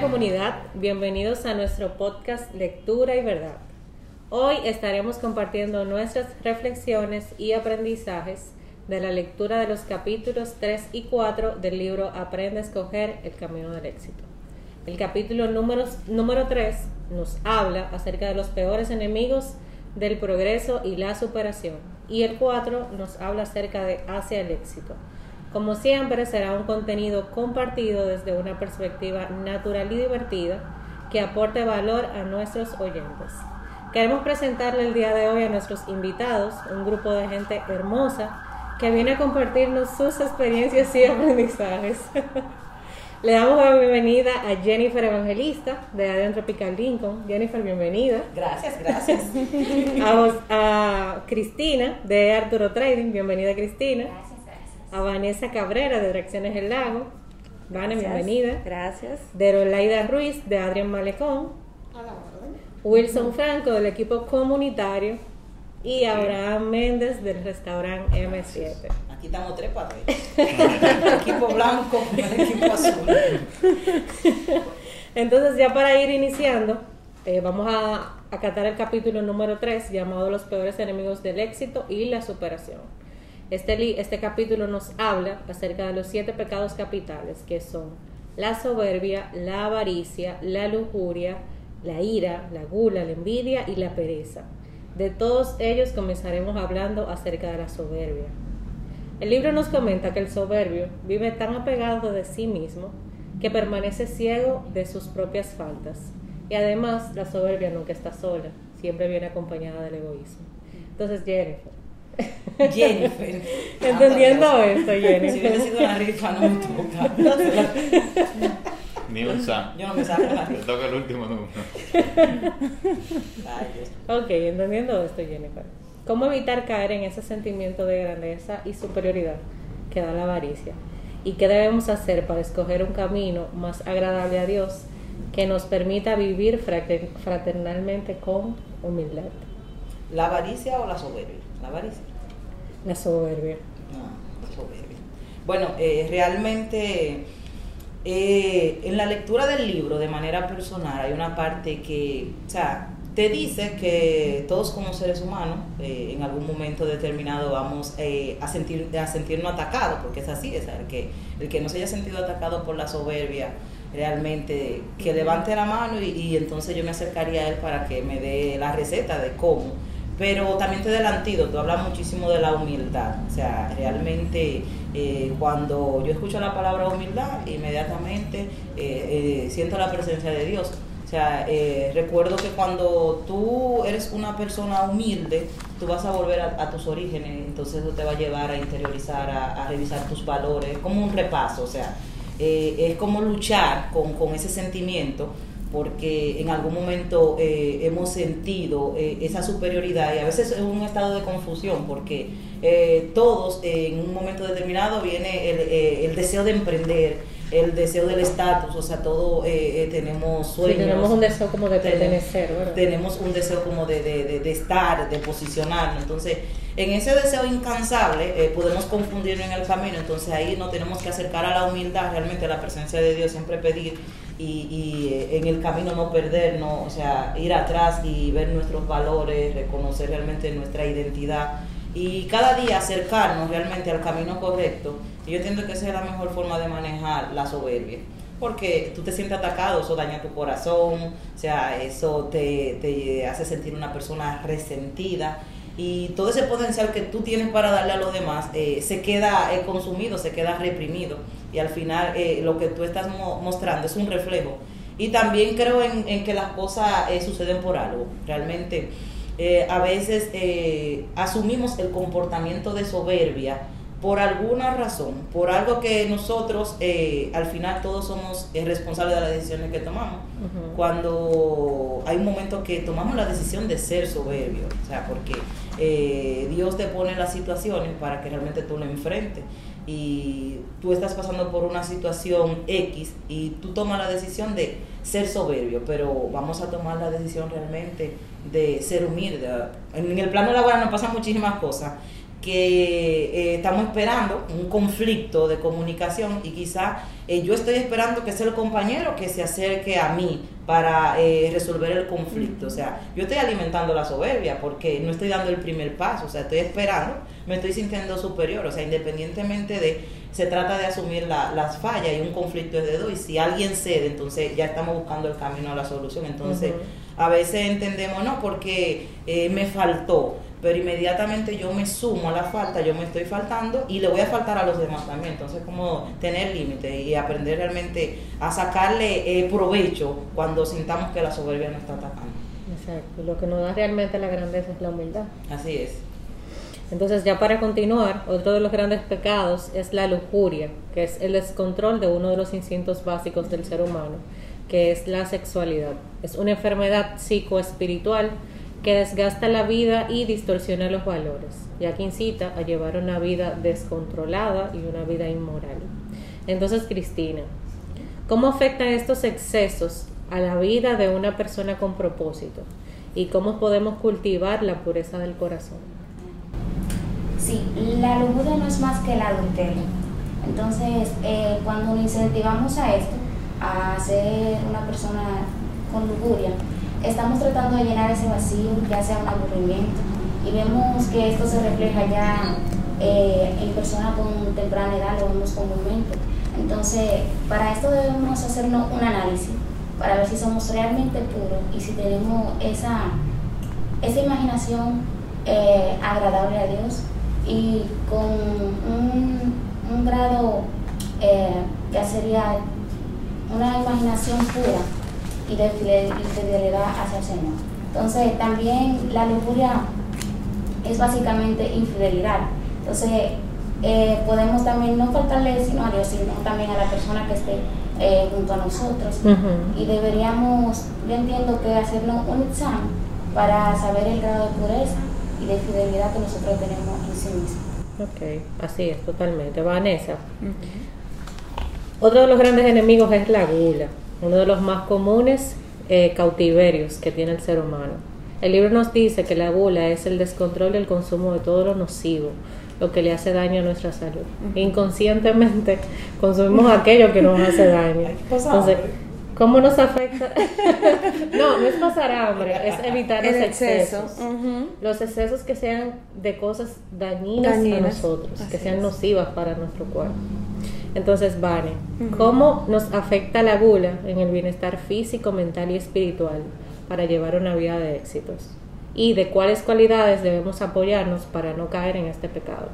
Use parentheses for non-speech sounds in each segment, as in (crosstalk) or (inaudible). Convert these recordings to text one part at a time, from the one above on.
Comunidad, bienvenidos a nuestro podcast Lectura y Verdad. Hoy estaremos compartiendo nuestras reflexiones y aprendizajes de la lectura de los capítulos 3 y 4 del libro Aprende a escoger el camino del éxito. El capítulo número, número 3 nos habla acerca de los peores enemigos del progreso y la superación. Y el 4 nos habla acerca de hacia el éxito. Como siempre, será un contenido compartido desde una perspectiva natural y divertida que aporte valor a nuestros oyentes. Queremos presentarle el día de hoy a nuestros invitados, un grupo de gente hermosa que viene a compartirnos sus experiencias y (laughs) aprendizajes. Le damos la bienvenida a Jennifer Evangelista de Adrian Tropical Lincoln. Jennifer, bienvenida. Gracias, gracias. A, Cristina de Arturo Trading. Bienvenida, Cristina. Gracias, gracias. A Vanessa Cabrera de Direcciones El Lago. Vane, bienvenida. Gracias. De Rolaida Ruiz de Adrián Malecón. Hola, Wilson Franco del equipo comunitario. Y Abraham Méndez del restaurante M7 quitamos tres para el (laughs) equipo blanco el equipo azul. (laughs) Entonces, ya para ir iniciando, eh, vamos a acatar el capítulo número 3 llamado Los peores enemigos del éxito y la superación. Este, este capítulo nos habla acerca de los siete pecados capitales que son la soberbia, la avaricia, la lujuria, la ira, la gula, la envidia y la pereza. De todos ellos comenzaremos hablando acerca de la soberbia. El libro nos comenta que el soberbio vive tan apegado de sí mismo que permanece ciego de sus propias faltas. Y además la soberbia nunca está sola, siempre viene acompañada del egoísmo. Entonces Jennifer. Jennifer. (laughs) Entendiendo esto, Jennifer. (laughs) Si hubiera sido una rifa, no me toca. (laughs) Ni un Yo no me saco la rifa. toca el último número. ok, entendiendo esto, Jennifer. ¿Cómo evitar caer en ese sentimiento de grandeza y superioridad que da la avaricia? ¿Y qué debemos hacer para escoger un camino más agradable a Dios que nos permita vivir fraternalmente con humildad? ¿La avaricia o la soberbia? La. La soberbia. No, la soberbia. Bueno, eh, realmente eh, en la lectura del libro de manera personal hay una parte que, o sea, te dice que todos como seres humanos eh, en algún momento determinado vamos a, sentir, a sentirnos atacados, porque es así, es el que, el que no se haya sentido atacado por la soberbia, realmente que levante la mano y, entonces yo me acercaría a él para que me dé la receta de cómo. Pero también te del antídoto, habla muchísimo de la humildad, o sea, realmente eh, cuando yo escucho la palabra humildad, inmediatamente siento la presencia de Dios. O sea, eh, recuerdo que cuando tú eres una persona humilde, tú vas a volver a, tus orígenes, entonces eso te va a llevar a interiorizar, a, revisar tus valores, como un repaso, o sea, eh, es como luchar con, ese sentimiento, porque en algún momento eh, hemos sentido esa superioridad y a veces es un estado de confusión, porque todos en un momento determinado viene el, el deseo de emprender, el deseo del estatus, o sea, todo eh, eh, tenemos sueños. tenemos un deseo como de pertenecer, ¿verdad? Tenemos un deseo como de, de, de, estar, de posicionarnos. Entonces, en ese deseo incansable eh, podemos confundirnos en el camino, entonces ahí nos tenemos que acercar a la humildad, realmente a la presencia de Dios, siempre pedir y, y en el camino no perdernos, o sea, ir atrás y ver nuestros valores, reconocer realmente nuestra identidad y cada día acercarnos realmente al camino correcto. Y yo entiendo que esa es la mejor forma de manejar la soberbia. Porque tú te sientes atacado, eso daña tu corazón, o sea, eso te, te hace sentir una persona resentida y todo ese potencial que tú tienes para darle a los demás eh, se queda eh, consumido, se queda reprimido y al final eh, lo que tú estás mostrando es un reflejo. Y también creo en, en que las cosas suceden por algo. Realmente a veces asumimos el comportamiento de soberbia por alguna razón, por algo que nosotros al final todos somos responsables de las decisiones que tomamos. Cuando hay un momento que tomamos la decisión de ser soberbio, o sea, porque Dios te pone las situaciones para que realmente tú lo enfrentes y tú estás pasando por una situación X y tú tomas la decisión de ser soberbio, pero vamos a tomar la decisión realmente de ser humilde. En el plano laboral nos pasan muchísimas cosas que eh, estamos esperando un conflicto de comunicación y quizá eh, yo estoy esperando que sea el compañero que se acerque a mí para eh, resolver el conflicto. O sea, yo estoy alimentando la soberbia porque no estoy dando el primer paso, o sea, estoy esperando, me estoy sintiendo superior, o sea, independientemente de, se trata de asumir las fallas y un conflicto es de dos y si alguien cede, entonces ya estamos buscando el camino a la solución. Entonces, a veces entendemos, no, porque me faltó pero inmediatamente yo me sumo a la falta, yo me estoy faltando y le voy a faltar a los demás también. Entonces, como tener límites y aprender realmente a sacarle eh, provecho cuando sintamos que la soberbia nos está atacando. Exacto, lo que nos da realmente la grandeza es la humildad. Así es. Entonces, ya para continuar, otro de los grandes pecados es la lujuria, que es el descontrol de uno de los instintos básicos del ser humano, que es la sexualidad. Es una enfermedad psicoespiritual que desgasta la vida y distorsiona los valores, ya que incita a llevar una vida descontrolada y una vida inmoral. Entonces, Cristina, ¿cómo afectan estos excesos a la vida de una persona con propósito? ¿Y cómo podemos cultivar la pureza del corazón? Sí, la lujuria no es más que el adulterio. Entonces, eh, cuando incentivamos a esto, a ser una persona con lujuria, estamos tratando de llenar ese vacío, ya sea un aburrimiento, y vemos que esto se refleja ya eh, en personas con temprana edad, lo vemos comúnmente. Entonces, para esto debemos hacernos un análisis para ver si somos realmente puros y si tenemos esa, esa imaginación eh, agradable a Dios y con un, grado eh, ya sería una imaginación pura y de fidelidad hacia el Señor. Entonces, también la lujuria es básicamente infidelidad. Entonces, eh, podemos también no faltarle sino a Dios, sino también a la persona que esté eh, junto a nosotros. Y deberíamos, yo entiendo que hacernos un examen para saber el grado de pureza y de fidelidad que nosotros tenemos en sí mismos. Ok, así es, totalmente. Vanessa. Otro de los grandes enemigos es la gula uno de los más comunes eh, cautiverios que tiene el ser humano. El libro nos dice que la gula es el descontrol y el consumo de todo lo nocivo, lo que le hace daño a nuestra salud. Inconscientemente (laughs) consumimos aquello que nos hace daño. Entonces, ¿cómo nos afecta? (laughs) no, no es pasar hambre, es evitar los excesos. Los excesos que sean de cosas dañinas, a nosotros, que sean nocivas para nuestro cuerpo. Entonces, Vane, ¿cómo nos afecta la gula en el bienestar físico, mental y espiritual para llevar una vida de éxitos? ¿Y de cuáles cualidades debemos apoyarnos para no caer en este pecado?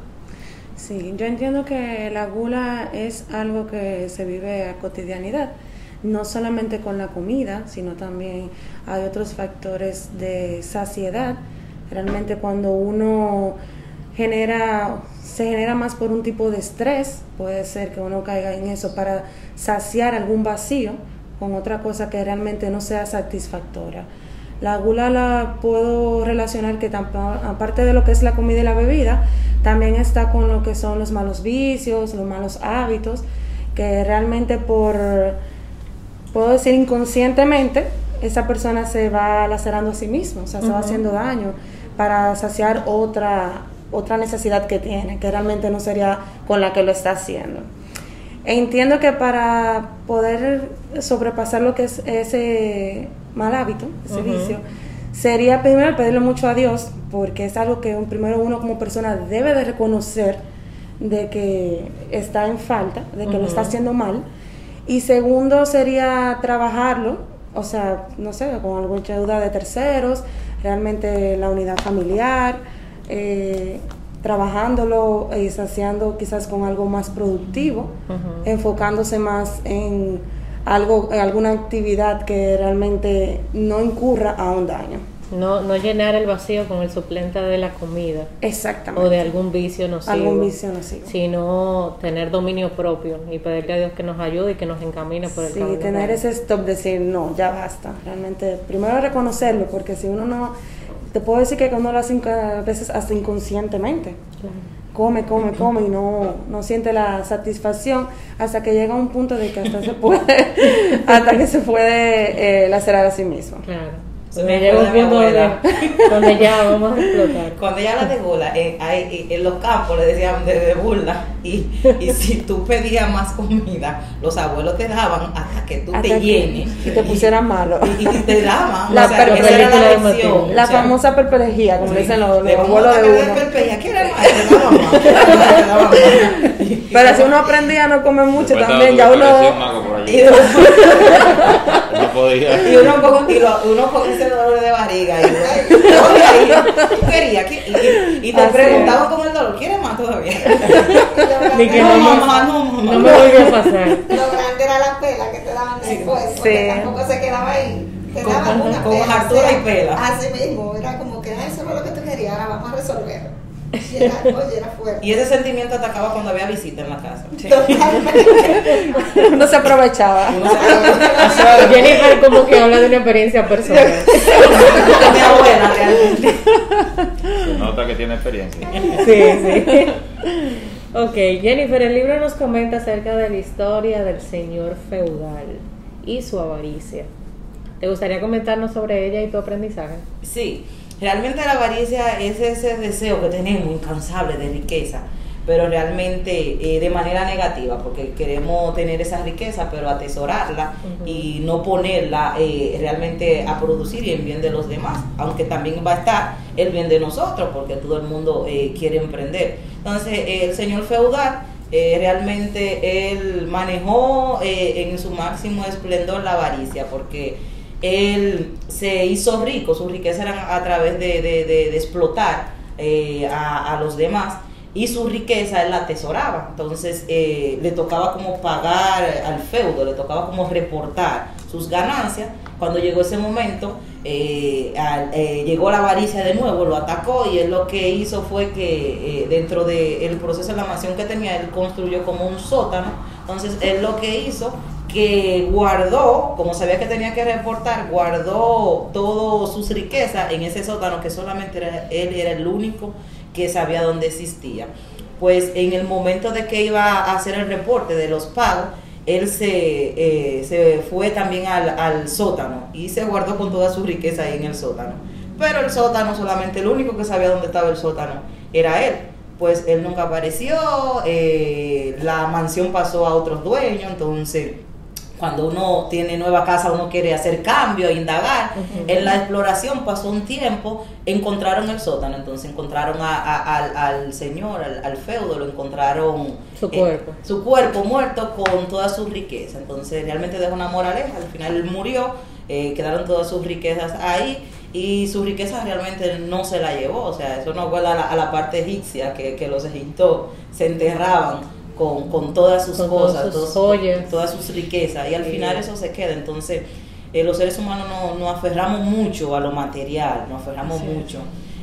Sí, yo entiendo que la gula es algo que se vive a cotidianidad, no solamente con la comida, sino también hay otros factores de saciedad. Realmente cuando uno genera se genera más por un tipo de estrés, puede ser que uno caiga en eso para saciar algún vacío con otra cosa que realmente no sea satisfactoria. La gula la puedo relacionar que aparte de lo que es la comida y la bebida, también está con lo que son los malos vicios, los malos hábitos, que realmente por, puedo decir inconscientemente, esa persona se va lacerando a sí mismo, o sea, se va haciendo daño para saciar otra, otra necesidad que tiene, que realmente no sería con la que lo está haciendo. entiendo que para poder sobrepasar lo que es ese mal hábito, ese vicio, sería primero pedirle mucho a Dios, porque es algo que primero uno como persona debe de reconocer de que está en falta, de que lo está haciendo mal. Y segundo sería trabajarlo, o sea, no sé, con alguna ayuda de terceros, realmente la unidad familiar, eh, trabajándolo y saciando quizás con algo más productivo, enfocándose más en algo, en alguna actividad que realmente no incurra a un daño. No, no llenar el vacío con el suplente de la comida. Exactamente. O de algún vicio nocivo. Algún vicio nocivo. Sino tener dominio propio y pedirle a Dios que nos ayude y que nos encamine por el camino. Sí, tener ese stop, decir, no, ya basta. Realmente, primero reconocerlo, porque si uno no te puedo decir que cuando lo hace a veces hasta inconscientemente. Come, come, come y no, no siente la satisfacción hasta que llega un punto de que hasta se puede, (laughs) hasta que se puede eh, lacerar a sí mismo. Claro. Se Me llega un punto donde, abuela. donde (laughs) ya vamos a explotar. Cuando ella la de gula, eh, eh, en los campos le decían de, de burla. Y, y si tú pedías más comida, los abuelos te daban hasta que tú Hasta te llenes. y te pusieras malo. Y, y te daban. La o sea, esa era la lección. La o sea, famosa perplejía, como le dicen los, abuelos de uno. (laughs) Pero si uno aprendía a no comer mucho también, ya uno... (laughs) y- No podía. Y uno con, y lo- uno con ese dolor de barriga. Y. ¿Tú querías? Y, y- te Así preguntaban con el dolor, ¿quieres más todavía? (laughs) Ni que no, no, mamá, no, mamá. no me volvió a pasar. Lo grande era la pela que te daban después, porque Sí. tampoco se quedaba ahí. Te Con- daban con- una con pela. hartura y pela. Así mismo, era como que "Ah, eso es lo que tú querías, ahora vamos a resolverlo. Y era, oye, era fuerte. Y ese sentimiento atacaba cuando había visita en la casa. Totalmente. uno se aprovechaba. Uno se- (laughs) Jennifer como que habla de una experiencia personal. mi abuela realmente. Se nota que tiene experiencia. Sí, sí. Ok, Jennifer, el libro nos comenta acerca de la historia del señor feudal y su avaricia. ¿Te gustaría comentarnos sobre ella y tu aprendizaje? Sí, realmente la avaricia es ese deseo que tenemos incansable de riqueza, pero realmente eh, de manera negativa, porque queremos tener esa riqueza, pero atesorarla y no ponerla eh, realmente a producir y en bien de los demás, aunque también va a estar el bien de nosotros, porque todo el mundo eh, quiere emprender. Entonces, el señor feudal eh, realmente él manejó eh, en su máximo esplendor la avaricia, porque él se hizo rico, su riqueza era a través de, de- de- explotar eh, a, a los demás y su riqueza él la atesoraba. Entonces eh, le tocaba como pagar al feudo, le tocaba como reportar sus ganancias. Cuando llegó ese momento, eh, eh, llegó la avaricia de nuevo, lo atacó y él lo que hizo fue que eh, dentro del proceso de la mansión que tenía, él construyó como un sótano. Entonces él lo que hizo que guardó, como sabía que tenía que reportar, guardó todas sus riquezas en ese sótano que solamente era- él era el único que sabía dónde existía. Pues en el momento de que iba a hacer el reporte de los pagos, él se, eh, se fue también al, al sótano y se guardó con toda su riqueza ahí en el sótano. Pero el sótano, solamente el único que sabía dónde estaba el sótano era él. Pues él nunca apareció, eh, la mansión pasó a otros dueños, entonces cuando uno tiene nueva casa, uno quiere hacer cambio, indagar. En la exploración pasó un tiempo, encontraron el sótano, entonces encontraron a- a- al, al señor, al, al feudo, lo encontraron. eh, Su cuerpo. su cuerpo muerto con toda su riqueza. Entonces realmente dejó una moraleja, al final él murió, eh, quedaron todas sus riquezas ahí. Y su riqueza realmente no se la llevó, o sea, eso no vuelve a la, a la parte egipcia, que, que los egipcios se enterraban con, con todas sus Con todas cosas, sus todos- joyas. todas sus riquezas, y al Sí. final eso se queda. Entonces, eh, los seres humanos no- nos aferramos mucho a lo material, nos aferramos Sí. mucho.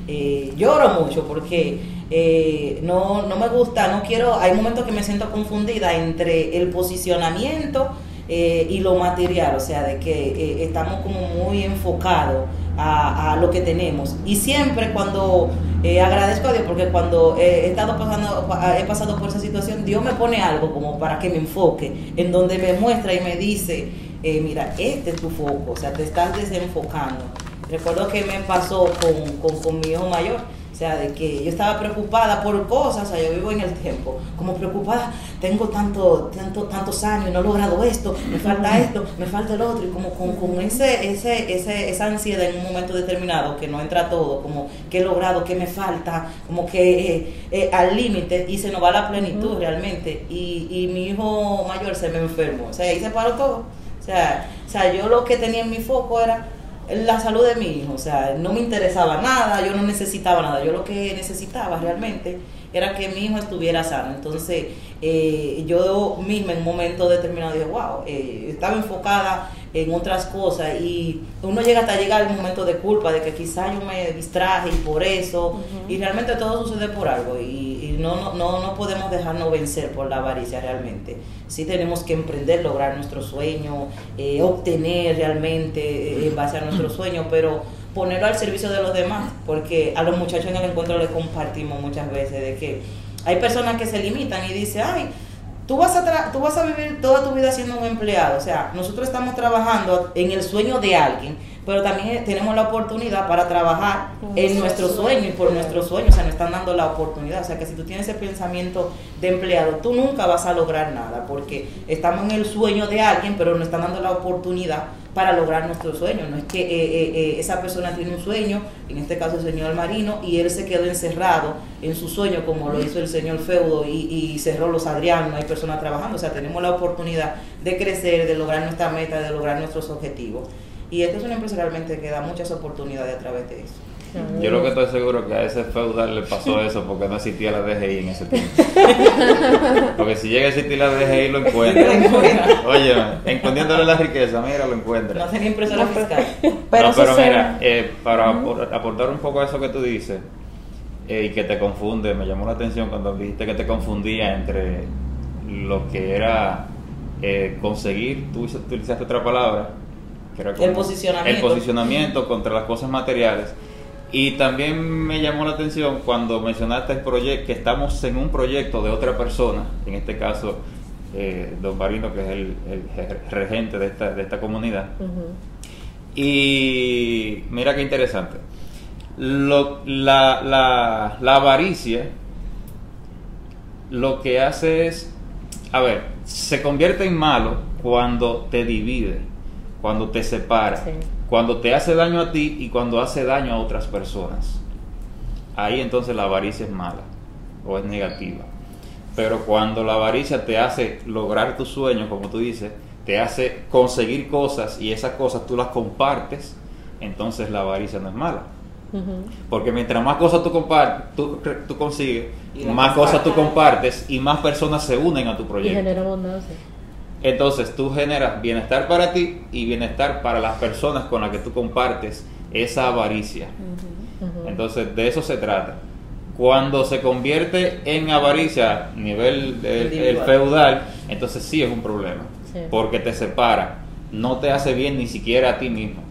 Eh, lloro mucho porque eh, no, no me gusta, no quiero, hay momentos que me siento confundida entre el posicionamiento eh, y lo material, o sea, de que estamos como muy enfocados a, a lo que tenemos. Y siempre cuando eh, agradezco a Dios, porque cuando eh, he estado pasando, pa- he pasado por esa situación, Dios me pone algo como para que me enfoque, en donde me muestra y me dice, eh, mira, este es tu foco, o sea, te estás desenfocando. Recuerdo que me pasó con, con, con mi hijo mayor, o sea, de que yo estaba preocupada por cosas, o sea, yo vivo en el tiempo, como preocupada, tengo tanto, tanto, tantos años, no he logrado esto, me falta esto, me falta el otro, y como con, con ese, ese, ese, esa ansiedad en un momento determinado, que no entra todo, como que he logrado, que me falta, como que eh, eh, al límite, y se nos va la plenitud realmente, y, y mi hijo mayor se me enfermó, o sea, ahí se paró todo, o sea, o sea, yo lo que tenía en mi foco era la salud de mi hijo, o sea, no me interesaba nada, yo no necesitaba nada, yo lo que necesitaba realmente era que mi hijo estuviera sano. Entonces, eh, yo misma en un momento determinado dije, wow, eh, estaba enfocada en otras cosas y uno llega hasta llegar el momento de culpa, de que quizá yo me distraje y por eso, y realmente todo sucede por algo y, y no, no, no, no podemos dejarnos vencer por la avaricia realmente. Sí tenemos que emprender, lograr nuestro sueño, eh, obtener realmente eh, en base a nuestro sueño, pero ponerlo al servicio de los demás, porque a los muchachos en el encuentro les compartimos muchas veces de que hay personas que se limitan y dicen, ay, tú vas a, tra- tú vas a vivir toda tu vida siendo un empleado, o sea, nosotros estamos trabajando en el sueño de alguien, pero también eh, tenemos la oportunidad para trabajar en nuestro sueño y por nuestro sueño, o sea, nos están dando la oportunidad. O sea, que si tú tienes ese pensamiento de empleado, tú nunca vas a lograr nada, porque estamos en el sueño de alguien, pero nos están dando la oportunidad para lograr nuestro sueño. No es que eh, eh, eh, esa persona tiene un sueño, en este caso el señor Marino, y él se quedó encerrado en su sueño, como lo hizo el señor Feudo y, cerró los Adrián, no hay personas trabajando. O sea, tenemos la oportunidad de crecer, de lograr nuestra meta, de lograr nuestros objetivos. Y esta es una empresa realmente que da muchas oportunidades a través de eso. Yo lo que estoy seguro que a ese feudal le pasó (laughs) eso porque no existía la DGI en ese tiempo. (laughs) Porque si llega a existir la DGI (laughs) lo encuentra. Oye, escondiéndole la riqueza, mira, lo No encuentra. tenía impresora fiscal. Pero no, pero mira, eh, para apor- aportar un poco a eso que tú dices eh, y que te confunde, me llamó la atención cuando dijiste que te confundía entre lo que era eh, conseguir, tú utilizaste otra palabra, que era El posicionamiento. el posicionamiento contra las cosas materiales. Y también me llamó la atención cuando mencionaste el proyecto, que estamos en un proyecto de otra persona, en este caso eh, Don Marino, que es el, regente de esta, de esta comunidad. Y mira qué interesante. Lo- la, la, la avaricia lo que hace es, a ver, se convierte en malo cuando te divide, cuando te separa, Sí. Cuando te hace daño a ti y cuando hace daño a otras personas. Ahí entonces la avaricia es mala o es negativa. Pero cuando la avaricia te hace lograr tus sueños, como tú dices, te hace conseguir cosas y esas cosas tú las compartes, entonces la avaricia no es mala. Porque mientras más cosas tú, compar- tú, tú consigues, Y más cosas tú compartes. compartes y más personas se unen a tu Y proyecto. genera abundancia. Entonces tú generas bienestar para ti y bienestar para las personas con las que tú compartes esa avaricia. Entonces de eso se trata. Cuando se convierte en avaricia a nivel el feudal, entonces sí es un problema. Sí. Porque te separa, no te hace bien ni siquiera a ti mismo.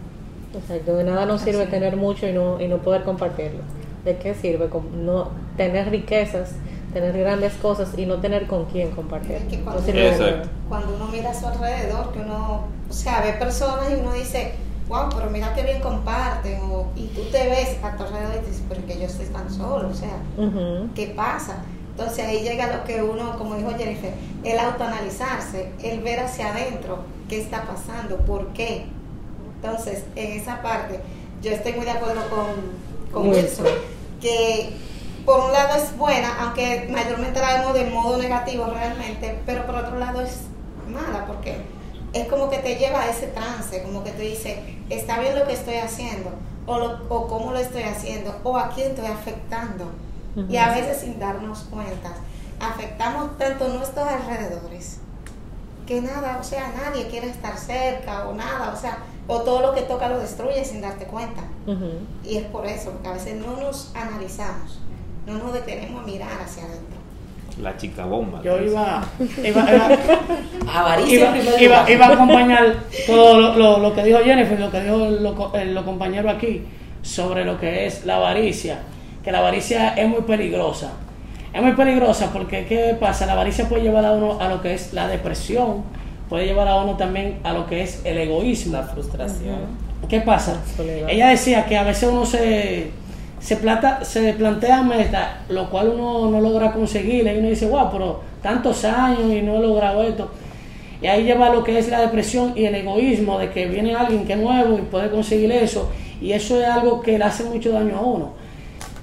Exacto, de nada nos sirve tener mucho y no, y no poder compartirlo. ¿De qué sirve no tener riquezas, tener grandes cosas y no tener con quién compartir? Es que cuando- uno mira a su alrededor, que uno, o sea, ve personas y uno dice, wow, pero mira qué bien comparten, o, y tú te ves a tu alrededor y dices, pero es que yo estoy tan solo, o sea, Ujú. ¿qué pasa? Entonces ahí llega lo que uno, como dijo Jennifer, el autoanalizarse, el ver hacia adentro qué está pasando, por qué. Entonces, en esa parte, yo estoy muy de acuerdo con, con. Wilson, que por un lado es buena, aunque mayormente la vemos de modo negativo realmente, pero por otro lado es mala, porque es como que te lleva a ese trance, como que te dice, está bien lo que estoy haciendo, o, lo- o cómo lo estoy haciendo, o a quién estoy afectando. Y a veces sin darnos cuenta, afectamos tanto nuestros alrededores que nada, o sea, nadie quiere estar cerca o nada, o sea, o todo lo que toca lo destruye sin darte cuenta. Y es por eso, porque a veces no nos analizamos, no nos detenemos a mirar hacia adentro. La chica bomba. Yo iba, (laughs) iba, iba, Avaricia iba, iba- a acompañar todo lo, lo- lo que dijo Jennifer, lo que dijo lo, eh, lo compañero aquí sobre lo que es la avaricia, que la avaricia es muy peligrosa. Es muy peligrosa porque ¿qué pasa? La avaricia puede llevar a uno a lo que es la depresión, puede llevar a uno también a lo que es el egoísmo. La frustración. ¿Qué pasa? Ella decía que a veces uno se, se, plata, se plantea metas, lo cual uno no logra conseguir, y uno dice, wow, pero tantos años y no he logrado esto. Y ahí lleva lo que es la depresión y el egoísmo de que viene alguien que es nuevo y puede conseguir eso, y eso es algo que le hace mucho daño a uno.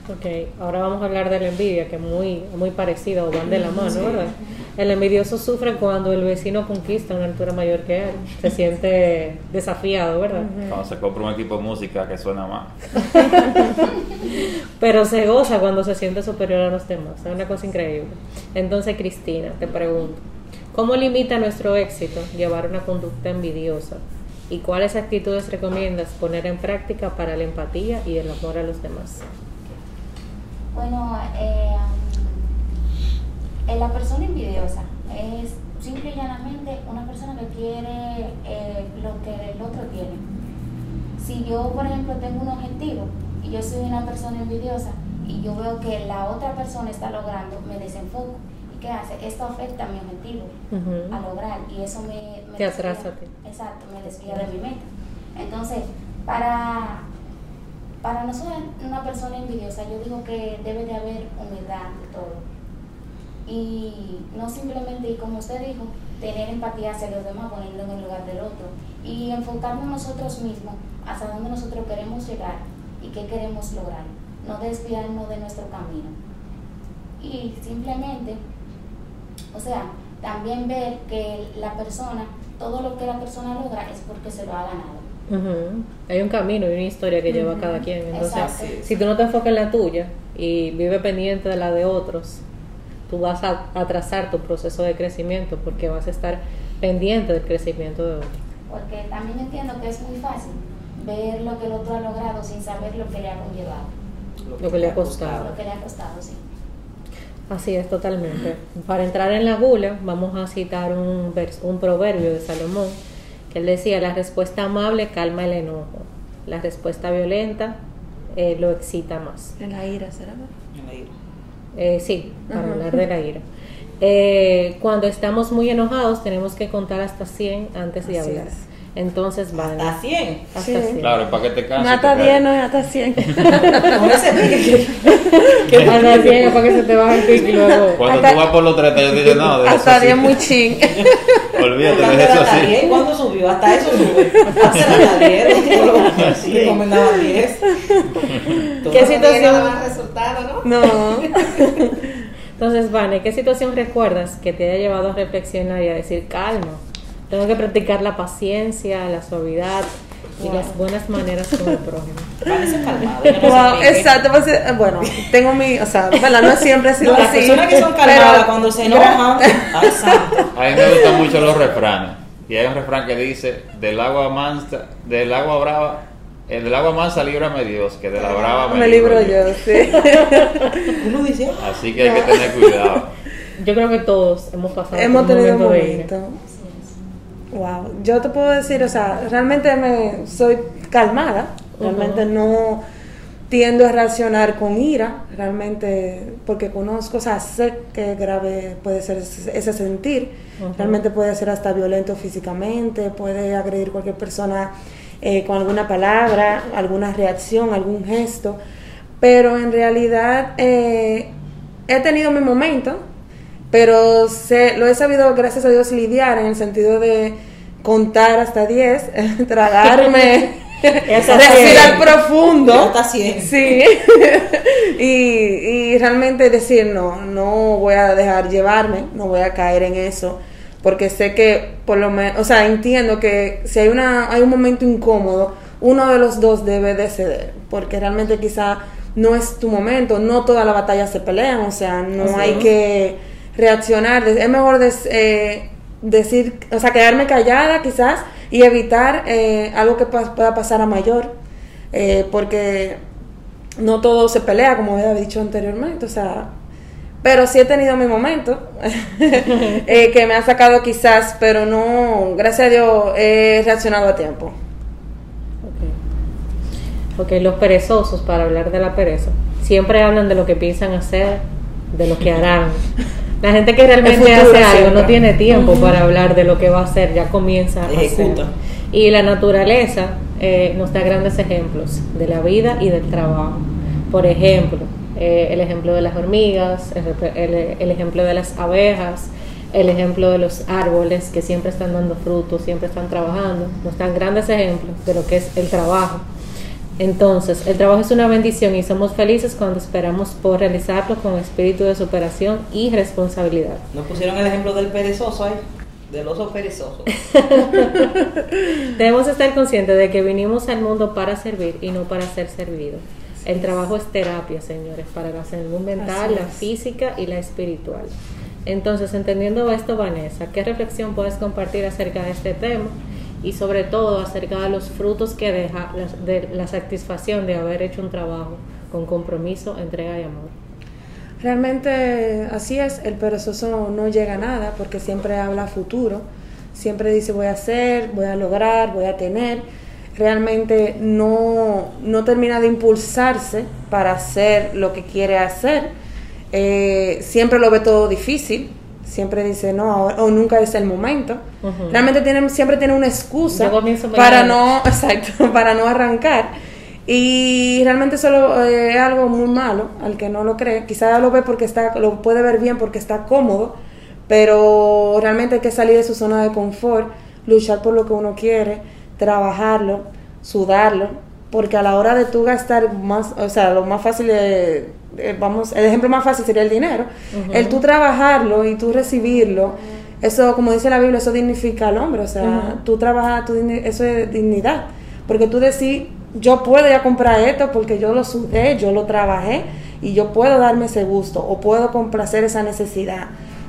Ok, ahora vamos a hablar de la envidia, que es muy, muy parecida o van de la mano, ¿verdad? El envidioso sufre cuando el vecino conquista una altura mayor que él, se siente desafiado, ¿verdad? Cuando se compra un equipo de música que suena más. (laughs) Pero se goza cuando se siente superior a los demás, es una cosa increíble. Entonces, Cristina, te pregunto, ¿cómo limita nuestro éxito llevar una conducta envidiosa? ¿Y cuáles actitudes recomiendas poner en práctica para la empatía y el amor a los demás? Bueno, eh, la persona envidiosa es simple y llanamente una persona que quiere eh, lo que el otro tiene. Si yo, por ejemplo, tengo un objetivo y yo soy una persona envidiosa y yo veo que la otra persona está logrando, me desenfoco. ¿Y qué hace? Esto afecta a mi objetivo a lograr y eso me, me Te atrasa. Exacto, me desvía de mi meta. Entonces, Para, para no ser una persona envidiosa, yo digo que debe de haber humildad ante todo. Y no simplemente, y como usted dijo, tener empatía hacia los demás, poniendo en el lugar del otro. Y enfocarnos nosotros mismos hasta dónde nosotros queremos llegar y qué queremos lograr. No desviarnos de nuestro camino. Y simplemente, o sea, también ver que la persona, todo lo que la persona logra es porque se lo ha ganado. Ujú. Hay un camino y una historia que lleva cada quien. Entonces, Exacto. si tú no te enfocas en la tuya y vives pendiente de la de otros, tú vas a atrasar tu proceso de crecimiento porque vas a estar pendiente del crecimiento de otros. Porque también entiendo que es muy fácil ver lo que el otro ha logrado sin saber lo que le ha conllevado, Lo que le ha costado. lo que le ha costado, sí. Así es, totalmente. Para entrar en la gula, vamos a citar un, vers- un proverbio de Salomón, él decía, la respuesta amable calma el enojo, la respuesta violenta eh, lo excita más. En la ira, ¿será? En la ira. Eh, sí, para Ajá. hablar de la ira. Eh, cuando estamos muy enojados tenemos que contar hasta 100 antes de Así hablar. es. Entonces, vale. Hasta 100. Hasta Sí. 100. Claro, para que te canses. Hasta te 10, caes. no es hasta 100. Con ese pique que- Hasta 100 para que se te baje el y luego... Cuando Hasta- tú vas por los 30, yo te digo, no, de eso hasta sí. 10 muy ching. (laughs) Olvídate de eso hasta sí. 10. ¿Cuándo subió? Hasta eso sube. Hasta 10. Los Sí. recomendaban 10. (laughs) ¿Qué situación? no resultado, ¿no? No. (laughs) Entonces, Vane, ¿qué situación recuerdas que te haya llevado a reflexionar y a decir, calma, tengo que practicar la paciencia, la suavidad y las buenas maneras con el prójimo? Parece calmado. no Wow, exacto. pues, eh, bueno, tengo mi, o sea, ¿verdad? No siempre sido No, las así. personas que son calmadas pero- cuando se enojan. Ay, santo. A mí me gustan mucho los refranes. Y hay un refrán que dice, del agua mansa, del agua brava, el del agua mansa líbrame Dios, que de la brava me, Me libro yo, sí. Uno dice, ah, Así que hay que tener cuidado. Yo creo que todos hemos pasado Hemos por un tenido momento de ira. momento. Wow, yo te puedo decir, o sea, realmente me soy calmada, realmente no tiendo a reaccionar con ira, realmente porque conozco, o sea, sé que grave puede ser ese sentir, realmente puede ser hasta violento físicamente, puede agredir cualquier persona eh, con alguna palabra, alguna reacción, algún gesto, pero en realidad eh, he tenido mi momento, pero sé- lo he sabido, gracias a Dios, lidiar en el sentido de contar hasta 10, (laughs) tragarme, (laughs) respirar 100. profundo. hasta 100. Sí, (laughs) y, y realmente decir no, no voy a dejar llevarme, no voy a caer en eso, porque sé que por lo menos, o sea, entiendo que si hay, una, hay un momento incómodo, uno de los dos debe de ceder, porque realmente quizá no es tu momento, no todas las batallas se pelean, o sea, no Así hay es. que reaccionar, es mejor des- eh, decir, o sea, quedarme callada quizás y evitar eh, algo que pa- pueda pasar a mayor, eh, porque no todo se pelea, como había dicho anteriormente, o sea, pero sí he tenido mi momento (laughs) eh, que me ha sacado quizás, pero no, gracias a Dios he reaccionado a tiempo. Ok, los perezosos, para hablar de la pereza, siempre hablan de lo que piensan hacer, de lo que harán. (laughs) La gente que realmente futuro hace algo siempre. no tiene tiempo para hablar de lo que va a hacer, ya comienza a Ejecuta. hacer. Y la naturaleza eh, nos da grandes ejemplos de la vida y del trabajo. Por ejemplo, eh, el ejemplo de las hormigas, el, el- el ejemplo de las abejas, el ejemplo de los árboles que siempre están dando frutos, siempre están trabajando. Nos dan grandes ejemplos de lo que es el trabajo. Entonces, el trabajo es una bendición y somos felices cuando esperamos por realizarlo con espíritu de superación y responsabilidad. Nos pusieron el ejemplo del perezoso ahí. Del oso perezoso. (laughs) Debemos estar conscientes de que vinimos al mundo para servir y no para ser servidos. El trabajo es terapia, señores, para la salud mental, Así la es. física y la espiritual. Entonces, entendiendo esto, Vanessa, ¿qué reflexión puedes compartir acerca de este tema? Y sobre todo acerca de los frutos que deja la, de la satisfacción de haber hecho un trabajo con compromiso, entrega y amor. Realmente así es, el perezoso no llega a nada porque siempre habla futuro, siempre dice voy a hacer, voy a lograr, voy a tener. Realmente no, no termina de impulsarse para hacer lo que quiere hacer. Eh, siempre lo ve todo difícil, siempre dice no, ahora- o nunca es el momento. Realmente tienen, siempre tiene una excusa para no, (laughs) exacto, para no arrancar. Y realmente solo eh, es algo muy malo al que no lo cree. Quizás lo ve porque está, lo puede ver bien porque está cómodo, pero realmente hay que salir de su zona de confort, luchar por lo que uno quiere, trabajarlo, sudarlo, porque a la hora de tú gastar más, o sea, lo más fácil de, de- vamos, el ejemplo más fácil sería el dinero. El tú trabajarlo y tú recibirlo, eso, como dice la Biblia, eso dignifica al hombre, o sea, Ujú. tú trabajas, digni- eso es dignidad, porque tú decís, yo puedo ya comprar esto porque yo lo sudé, yo lo trabajé y yo puedo darme ese gusto, o puedo complacer esa necesidad,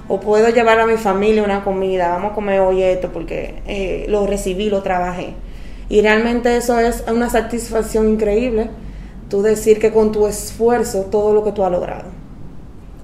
o puedo llevar a mi familia una comida, vamos a comer hoy esto porque eh, lo recibí, lo trabajé. Y realmente eso es una satisfacción increíble, tú decir que con tu esfuerzo todo lo que tú has logrado.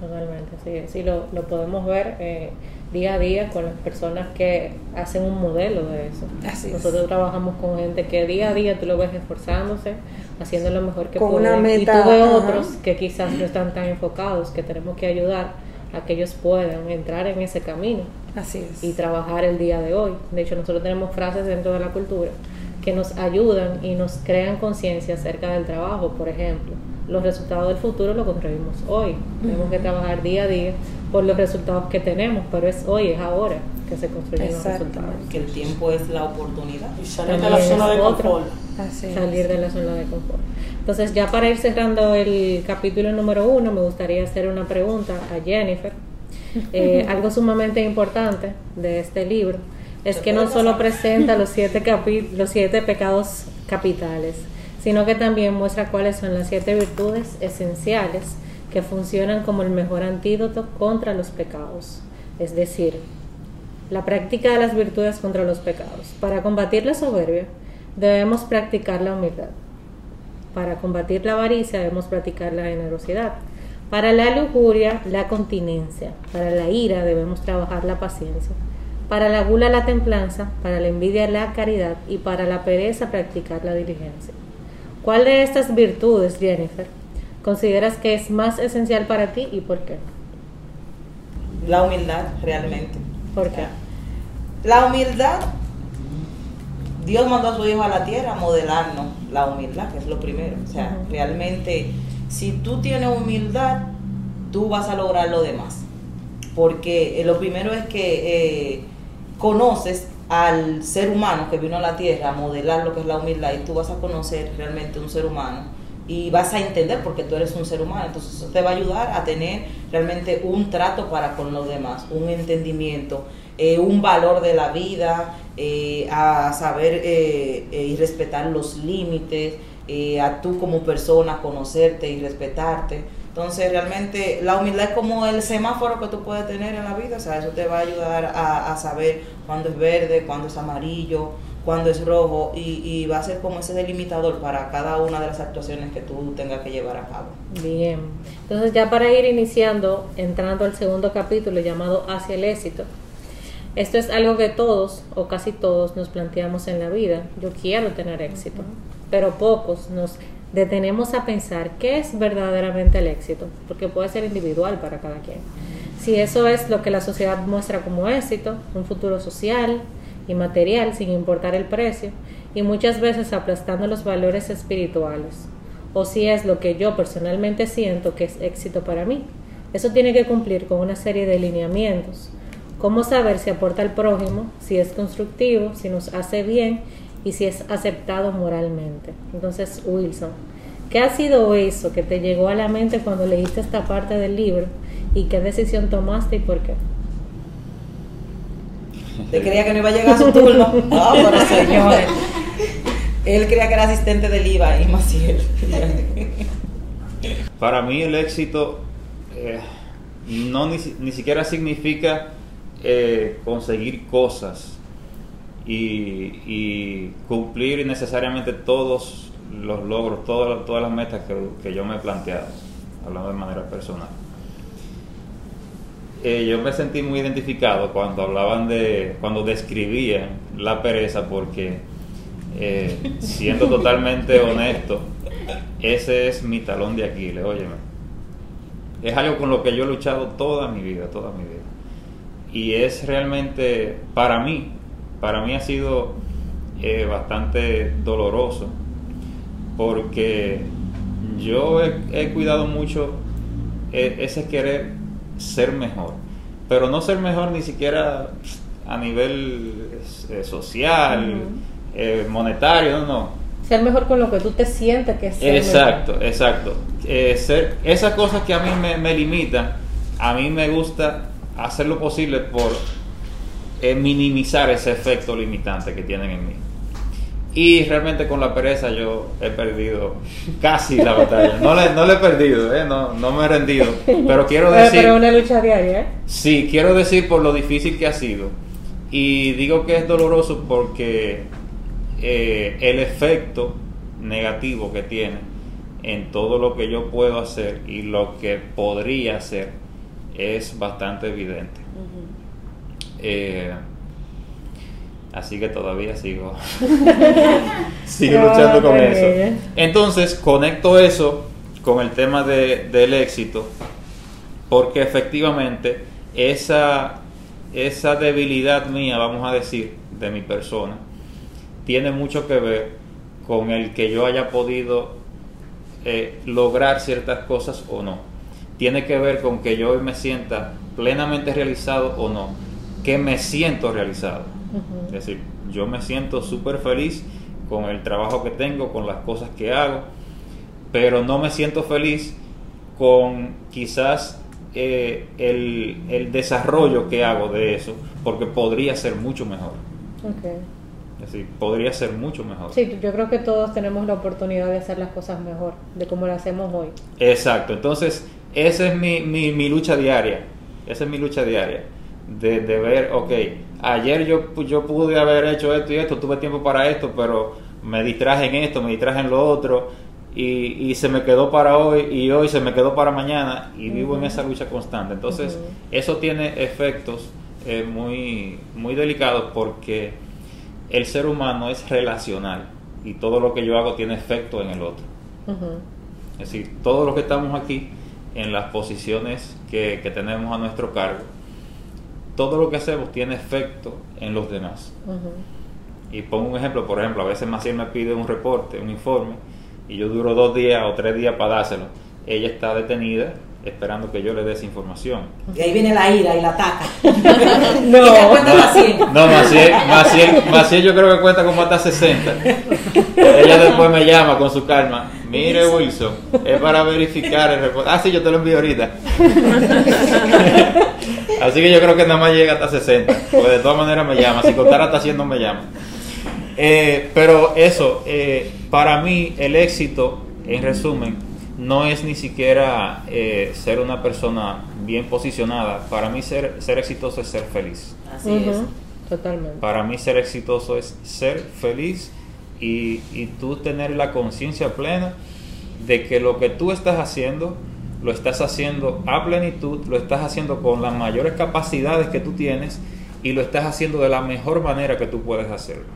Totalmente, sí, sí lo, lo podemos ver eh, día a día con las personas que hacen un modelo de eso. Así es. Nosotros trabajamos con gente que día a día tú lo ves esforzándose, haciendo lo mejor que Con una y tú ves ajá. otros que quizás no están tan enfocados, que tenemos que ayudar a que ellos puedan entrar en ese camino Así es. y trabajar el día de hoy. De hecho, nosotros tenemos frases dentro de la cultura que nos ayudan y nos crean conciencia acerca del trabajo. Por ejemplo, los resultados del futuro los construimos hoy. Tenemos que trabajar día a día por los resultados que tenemos, pero es hoy, es ahora que se construyen los Exacto. resultados. Que el tiempo es la oportunidad. Y salir de la zona de otro. confort. Salir de la zona de confort. Entonces, ya para ir cerrando el capítulo número uno, me gustaría hacer una pregunta a Jennifer. (laughs) Eh, algo sumamente importante de este libro es que no solo (laughs) presenta los siete, capi- los siete pecados capitales, sino que también muestra cuáles son las siete virtudes esenciales que funcionan como el mejor antídoto contra los pecados. Es decir, la práctica de las virtudes contra los pecados. Para combatir la soberbia, debemos practicar la humildad. Para combatir la avaricia, debemos practicar la generosidad. Para la lujuria, la continencia. Para la ira, debemos trabajar la paciencia. Para la gula, la templanza. Para la envidia, la caridad. Y para la pereza, practicar la diligencia. ¿Cuál de estas virtudes, Jennifer, consideras que es más esencial para ti y por qué? La humildad, realmente. ¿Por qué? La humildad, Dios mandó a su Hijo a la tierra a modelarnos la humildad, que es lo primero. O sea, realmente, si tú tienes humildad, tú vas a lograr lo demás. Porque eh, lo primero es que eh, conoces al ser humano que vino a la tierra a modelar lo que es la humildad y tú vas a conocer realmente un ser humano y vas a entender porque tú eres un ser humano. Entonces eso te va a ayudar a tener realmente un trato para con los demás, un entendimiento, eh, un valor de la vida, eh, a saber eh, eh, y respetar los límites, a tú como persona conocerte y respetarte. Entonces realmente la humildad es como el semáforo que tú puedes tener en la vida, o sea, eso te va a ayudar a, a saber cuándo es verde, cuándo es amarillo, cuándo es rojo y, y va a ser como ese delimitador para cada una de las actuaciones que tú tengas que llevar a cabo. Bien, entonces ya para ir iniciando, entrando al segundo capítulo llamado Hacia el éxito, esto es algo que todos o casi todos nos planteamos en la vida. Yo quiero tener éxito, pero pocos nos detenemos a pensar qué es verdaderamente el éxito, porque puede ser individual para cada quien. Si eso es lo que la sociedad muestra como éxito, un futuro social y material sin importar el precio, y muchas veces aplastando los valores espirituales, o si es lo que yo personalmente siento que es éxito para mí. Eso tiene que cumplir con una serie de lineamientos. Cómo saber si aporta al prójimo, si es constructivo, si nos hace bien y si es aceptado moralmente. Entonces, Wilson, ¿qué ha sido eso que te llegó a la mente cuando leíste esta parte del libro y qué decisión tomaste y por qué? Él creía que no iba a llegar a su turno. (laughs) No, pero señores. Él creía que era asistente del IVA y Maciel. Para mí el éxito eh, no ni siquiera significa eh, conseguir cosas y, y cumplir necesariamente todos los logros, todas, todas las metas que, que yo me he planteado, hablando de manera personal. Eh, yo me sentí muy identificado cuando hablaban de, cuando describían la pereza porque eh, siendo totalmente honesto, ese es mi talón de Aquiles, óyeme. Es algo con lo que yo he luchado toda mi vida, toda mi vida. y es realmente, para mí, para mí ha sido eh, bastante doloroso, porque yo he, he cuidado mucho e- ese querer ser mejor, pero no ser mejor ni siquiera a nivel eh, social, eh, monetario, no, no. Ser mejor con lo que tú te sientes que es ser Exacto, exacto. Eh, ser, esas cosas que a mí me, me limitan, a mí me gusta hacer lo posible por eh, minimizar ese efecto limitante que tienen en mí. Y realmente con la pereza yo he perdido casi la batalla. No le, no le he perdido, eh, no, no me he rendido. Pero (laughs) quiero decir... pero es una lucha diaria, ¿eh? Sí, quiero decir por lo difícil que ha sido. Y digo que es doloroso porque eh, el efecto negativo que tiene en todo lo que yo puedo hacer y lo que podría hacer es bastante evidente. Eh, así que todavía sigo, (laughs) sigo No, luchando con eso. Entonces conecto eso con el tema de- del éxito porque efectivamente esa, esa debilidad mía, vamos a decir, de mi persona, tiene mucho que ver con el que yo haya podido eh, lograr ciertas cosas o no. Tiene que ver con que yo hoy me sienta plenamente realizado o no. Que me siento realizado. Es decir, yo me siento súper feliz con el trabajo que tengo, con las cosas que hago, pero no me siento feliz con quizás eh, el, el desarrollo que hago de eso, porque podría ser mucho mejor. Ok. Es decir, podría ser mucho mejor. Sí, yo creo que todos tenemos la oportunidad de hacer las cosas mejor, de como lo hacemos hoy. Exacto, entonces esa es mi, mi, mi lucha diaria, esa es mi lucha diaria, de, de ver, ok, ayer yo, yo pude haber hecho esto y esto, tuve tiempo para esto, pero me distraje en esto, me distraje en lo otro, y, y se me quedó para hoy, y hoy se me quedó para mañana, y vivo en esa lucha constante. Entonces, eso tiene efectos eh, muy, muy delicados porque el ser humano es relacional, y todo lo que yo hago tiene efecto en el otro. Es decir, todos los que estamos aquí en las posiciones que, que tenemos a nuestro cargo, todo lo que hacemos tiene efecto en los demás. Y pongo un ejemplo, por ejemplo, a veces Maciel me pide un reporte, un informe, y yo duro dos días o tres días para dárselo. Ella está detenida esperando que yo le dé esa información. Y ahí viene la ira y la ataca. (laughs) No. No, Maciel, Maciel, Maciel yo creo que cuenta como hasta 60. Ella después me llama con su calma. Mire, Wilson, es para verificar el reporte. Ah, sí, yo te lo envío ahorita. (laughs) Así que yo creo que nada más llega hasta 60. Pues de todas maneras me llama. Si contara hasta 100 no me llama. Eh, pero eso, eh, para mí el éxito, en resumen, no es ni siquiera eh, ser una persona bien posicionada. Para mí ser, ser exitoso es ser feliz. Así es. Totalmente. Para mí ser exitoso es ser feliz y, y tú tener la conciencia plena de que lo que tú estás haciendo, lo estás haciendo a plenitud, lo estás haciendo con las mayores capacidades que tú tienes y lo estás haciendo de la mejor manera que tú puedes hacerlo.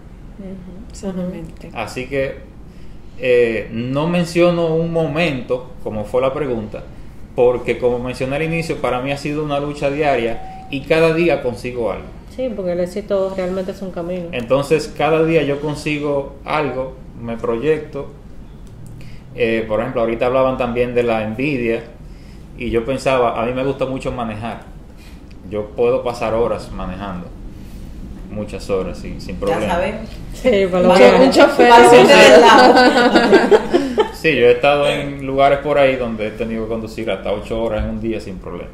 Solamente. Así que eh, no menciono un momento, como fue la pregunta, porque como mencioné al inicio, para mí ha sido una lucha diaria y cada día consigo algo. Sí, porque el éxito realmente es un camino. Entonces, cada día yo consigo algo, me proyecto. Eh, por ejemplo, ahorita hablaban también de la envidia y yo pensaba, a mí me gusta mucho manejar. Yo puedo pasar horas manejando, muchas horas sin, sin Ya problema. Sí, para lo Para- que- un chofer. sí, sí. (laughs) Sí, yo he estado en lugares por ahí donde he tenido que conducir hasta 8 horas en un día sin problema.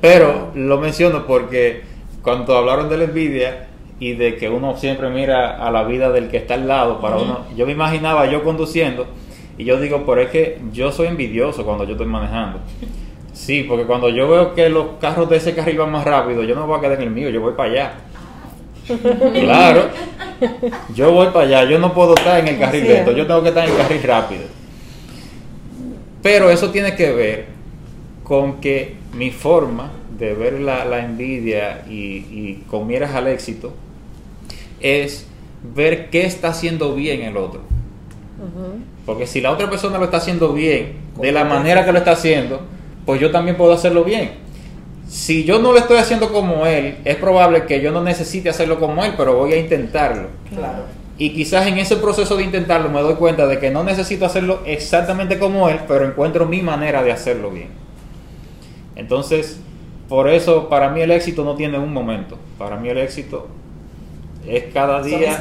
Pero lo menciono porque cuando hablaron de la envidia y de que uno siempre mira a la vida del que está al lado, para uno, yo me imaginaba yo conduciendo y yo digo, pero es que yo soy envidioso cuando yo estoy manejando. Sí, porque cuando yo veo que los carros de ese carril van más rápido, yo no voy a quedar en el mío, yo voy para allá. (laughs) Claro, yo voy para allá, yo no puedo estar en el carril lento, yo tengo que estar en el carril rápido. Pero eso tiene que ver con que mi forma de ver la, la envidia y, y con miras al éxito es ver qué está haciendo bien el otro. Porque si la otra persona lo está haciendo bien, de la manera que lo está haciendo, pues yo también puedo hacerlo bien. si yo no lo estoy haciendo como él, es probable que yo no necesite hacerlo como él, pero voy a intentarlo. Claro. Y quizás en ese proceso de intentarlo me doy cuenta de que no necesito hacerlo exactamente como él, pero encuentro mi manera de hacerlo bien. Entonces, por eso para mí el éxito no tiene un momento. Para mí el éxito es cada día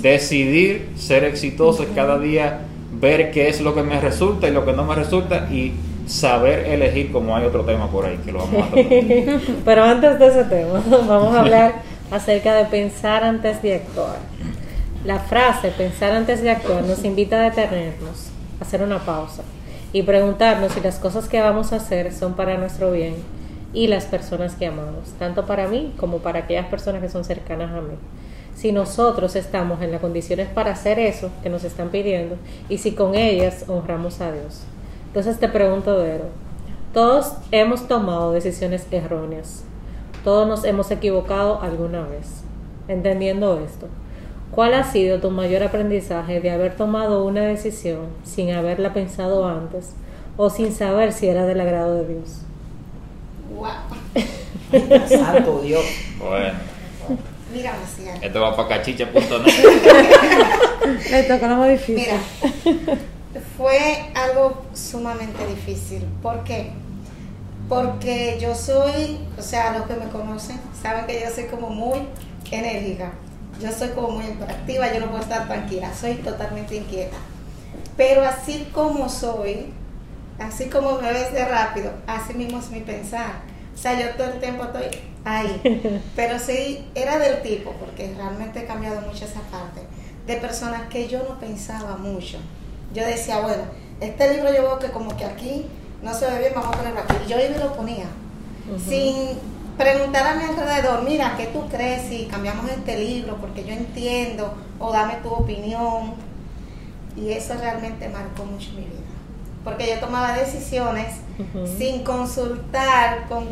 decidir ser exitoso, es cada día ver qué es lo que me resulta y lo que no me resulta y saber elegir como hay otro tema por ahí que lo vamos a tocar. (laughs) Pero antes de ese tema, (laughs) vamos a hablar acerca de pensar antes de actuar. La frase pensar antes de actuar nos invita a detenernos, a hacer una pausa y preguntarnos si las cosas que vamos a hacer son para nuestro bien y las personas que amamos, tanto para mí como para aquellas personas que son cercanas a mí. Si nosotros estamos en las condiciones para hacer eso que nos están pidiendo y si con ellas honramos a Dios. Entonces te pregunto, Vero, todos hemos tomado decisiones erróneas. Todos nos hemos equivocado alguna vez. Entendiendo esto, ¿cuál ha sido tu mayor aprendizaje de haber tomado una decisión sin haberla pensado antes o sin saber si era del agrado de Dios? Wow. (laughs) Santo Dios. Bueno, Mira, Marcial. esto va para cachicha.net. (laughs) Le tocó lo más difícil. Mira, fue algo sumamente difícil. ¿Por qué? Porque yo soy, o sea, los que me conocen saben que yo soy como muy enérgica. Yo soy como muy hiperactiva, yo no puedo estar tranquila, soy totalmente inquieta. Pero así como soy, así como me ves de rápido, así mismo es mi pensar. O sea, yo todo el tiempo estoy ahí. (laughs) Pero sí, era del tipo, porque realmente he cambiado mucho esa parte, de personas que yo no pensaba mucho. Yo decía, bueno, este libro yo veo que como que aquí no se ve bien, vamos a ponerlo aquí. Y yo iba y lo ponía. Sin preguntar a mi alrededor, mira, ¿qué tú crees si cambiamos este libro? Porque yo entiendo, o dame tu opinión. Y eso realmente marcó mucho mi vida. Porque yo tomaba decisiones sin consultar con,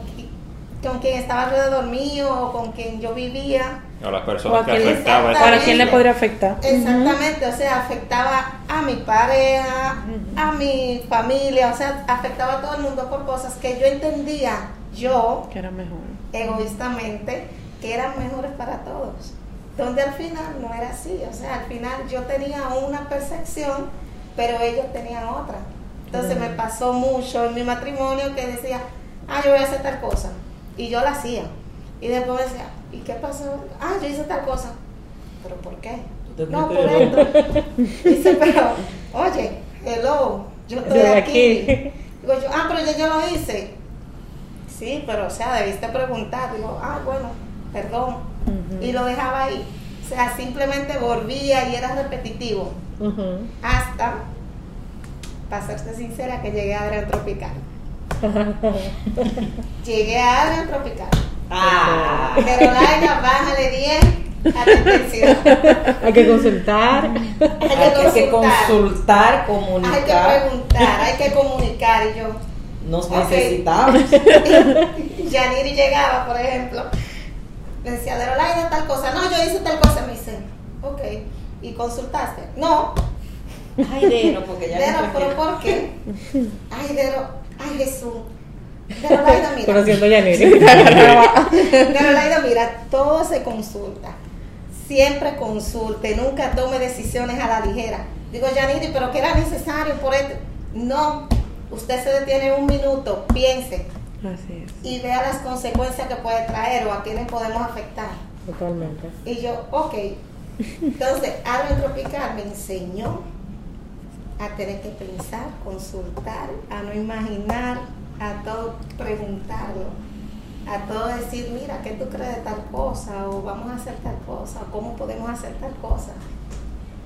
con quien estaba alrededor mío o con quien yo vivía. O las O personas a que afectaba ¿Para quién le podría afectar? Exactamente, o sea, afectaba a mi pareja, a mi familia, o sea, afectaba a todo el mundo por cosas que yo entendía, yo, Que era mejor. egoístamente, que eran mejores para todos. Donde al final no era así, o sea, al final yo tenía una percepción, pero ellos tenían otra. Entonces me pasó mucho en mi matrimonio que decía, ah, yo voy a hacer tal cosa, y yo la hacía. Y después decía, ¿y qué pasó? Ah, yo hice tal cosa. ¿Pero por qué? Tú te No, por esto. Dice, pero, oye, hello, yo estoy aquí. aquí. Digo yo, ah, pero ya yo lo hice. Sí, pero o sea, debiste preguntar. Digo, ah, bueno, perdón. Y lo dejaba ahí. O sea, simplemente volvía y era repetitivo. Hasta, para serte sincera, que llegué a Adrián Tropical. (laughs) Llegué a Adrián Tropical. Ah. Pero Laila, bájale 10 a la intensidad. Hay que consultar. Hay Hay que consultar. consultar, Hay que comunicar. preguntar, hay que comunicar. Y yo, Nos necesitamos. (laughs) Yaniri llegaba, por ejemplo, decía, Derolaida tal cosa, no, yo hice tal cosa, me dice, ok, ¿y consultaste? No, Ay, Dero, porque ya Dero, no pero. ¿por qué? Ay, Dero, ay Jesús. Mira, Conociendo a Yaniri. Mira, todo se consulta. Siempre consulte, nunca tome decisiones a la ligera. Digo, Yaniri, pero que era necesario por esto. No, usted se detiene un minuto, piense, Así es. y vea las consecuencias que puede traer o a quienes podemos afectar. Totalmente. Y yo, ok. Entonces, Algo Tropical me enseñó a tener que pensar, consultar, a no imaginar, a todo preguntarlo, a todo decir, mira, ¿qué tú crees de tal cosa? O vamos a hacer tal cosa, o cómo podemos hacer tal cosa,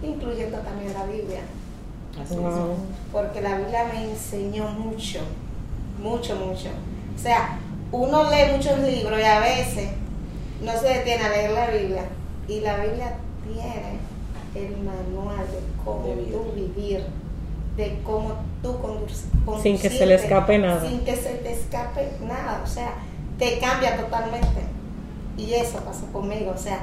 incluyendo también la Biblia Así es. Porque la Biblia me enseñó mucho, mucho, mucho. O sea, uno lee muchos libros y a veces no se detiene a leer la Biblia. Y la Biblia tiene el manual de cómo De tú vivir, de cómo tú conduc- Sin que se le escape nada. Sin que se te escape nada. O sea, te cambia totalmente. Y eso pasó conmigo. O sea,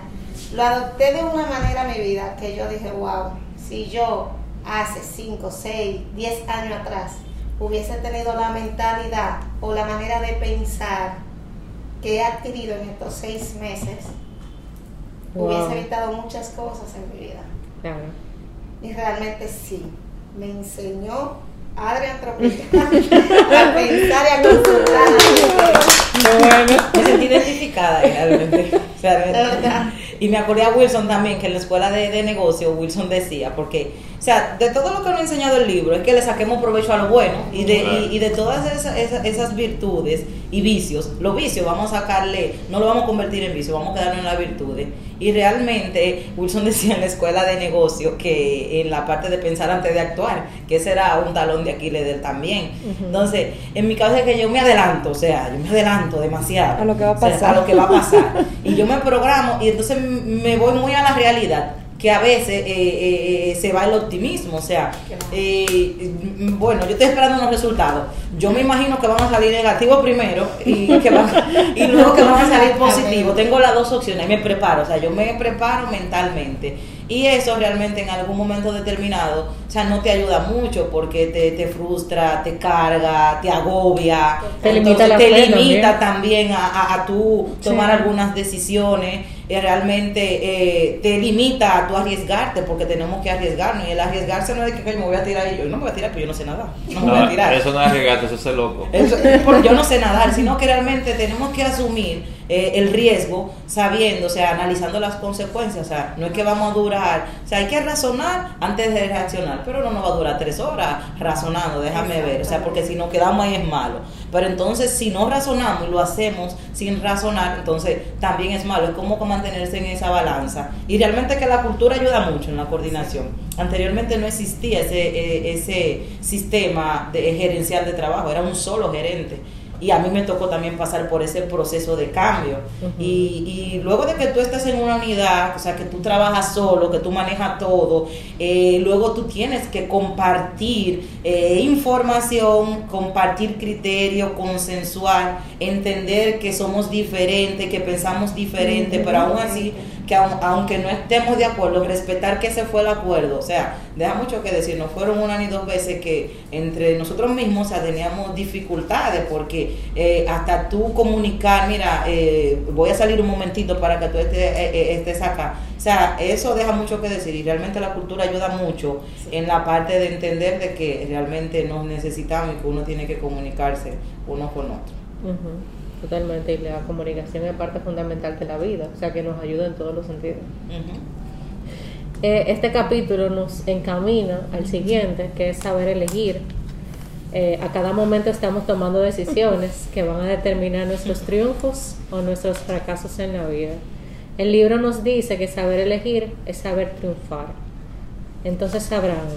lo adopté de una manera a mi vida que yo dije, wow, si yo hace 5, 6, 10 años atrás hubiese tenido la mentalidad o la manera de pensar que he adquirido en estos seis meses Wow. hubiese evitado muchas cosas en mi vida. Claro. Y realmente sí, me enseñó Adrián Tropicana (laughs) a pensar y a consultar. Me sentí identificada ahí, realmente. Y me acordé a Wilson también, que en la escuela de, de negocio Wilson decía, porque, o sea, de todo lo que nos ha enseñado el libro es que le saquemos provecho a lo bueno y de, y, y de todas esas, esas, esas virtudes y vicios, los vicios vamos a sacarle, no lo vamos a convertir en vicio, vamos a quedarnos en las virtudes. Y realmente Wilson (laughs) decía en la escuela de negocio que en la parte de pensar antes de actuar, que ese era un talón de Aquiles de él también. Entonces, en mi caso es que yo me adelanto, o sea, yo me adelanto demasiado. A lo que va a O sea, pasar. a lo que va a pasar. (laughs) Y yo me programo y entonces me voy muy a la realidad que a veces eh, eh, eh, se va el optimismo, o sea, eh, mm, bueno, yo estoy esperando unos resultados, yo me imagino que van a salir negativos primero y, que van, y luego que van a salir (laughs) positivos, tengo las dos opciones, me preparo, o sea, yo me preparo mentalmente. Y eso realmente en algún momento determinado, o sea, no te ayuda mucho porque te, te frustra, te carga, te agobia, Te limita entonces te fe limita también a, a, a tú tomar Sí. algunas decisiones, eh, realmente eh, te limita a tú arriesgarte porque tenemos que arriesgarnos y el arriesgarse no es de que "Coño, me voy a tirar y yo no me voy a tirar, pero yo no sé nada, no me voy a tirar. eso no es regate, eso es ser loco. (laughs) Eso- porque yo no sé nadar, sino que realmente tenemos que asumir eh, el riesgo sabiendo, o sea, analizando las consecuencias. O sea, no es que vamos a durar, o sea, hay que razonar antes de reaccionar, pero no nos va a durar tres horas razonando, déjame ver, o sea, porque si nos quedamos ahí es malo. Pero entonces, si no razonamos y lo hacemos sin razonar, entonces también es malo. Es como mantenerse en esa balanza. Y realmente que la cultura ayuda mucho en la coordinación. Anteriormente no existía ese, eh, ese sistema de, gerencial de trabajo, era un solo gerente. Y a mí me tocó también pasar por ese proceso de cambio. Y, y luego de que tú estás en una unidad, o sea, que tú trabajas solo, que tú manejas todo, eh, luego tú tienes que compartir eh, información, compartir criterio, consensuar, entender que somos diferentes, que pensamos diferente, pero aún así, que aun- aunque no estemos de acuerdo, respetar que ese fue el acuerdo. O sea, deja mucho que decir, no fueron una ni dos veces que entre nosotros mismos o sea, teníamos dificultades, porque eh, hasta tú comunicar, mira, eh, voy a salir un momentito para que tú estés, eh, eh, estés acá. O sea, eso deja mucho que decir y realmente la cultura ayuda mucho en la parte de entender de que realmente nos necesitamos y que uno tiene que comunicarse uno con otro. Totalmente, y la comunicación es parte fundamental de la vida, o sea que nos ayuda en todos los sentidos. Eh, este capítulo nos encamina al siguiente, que es saber elegir. Eh, a cada momento estamos tomando decisiones que van a determinar nuestros triunfos o nuestros fracasos en la vida. El libro nos dice que saber elegir es saber triunfar. Entonces, Abraham,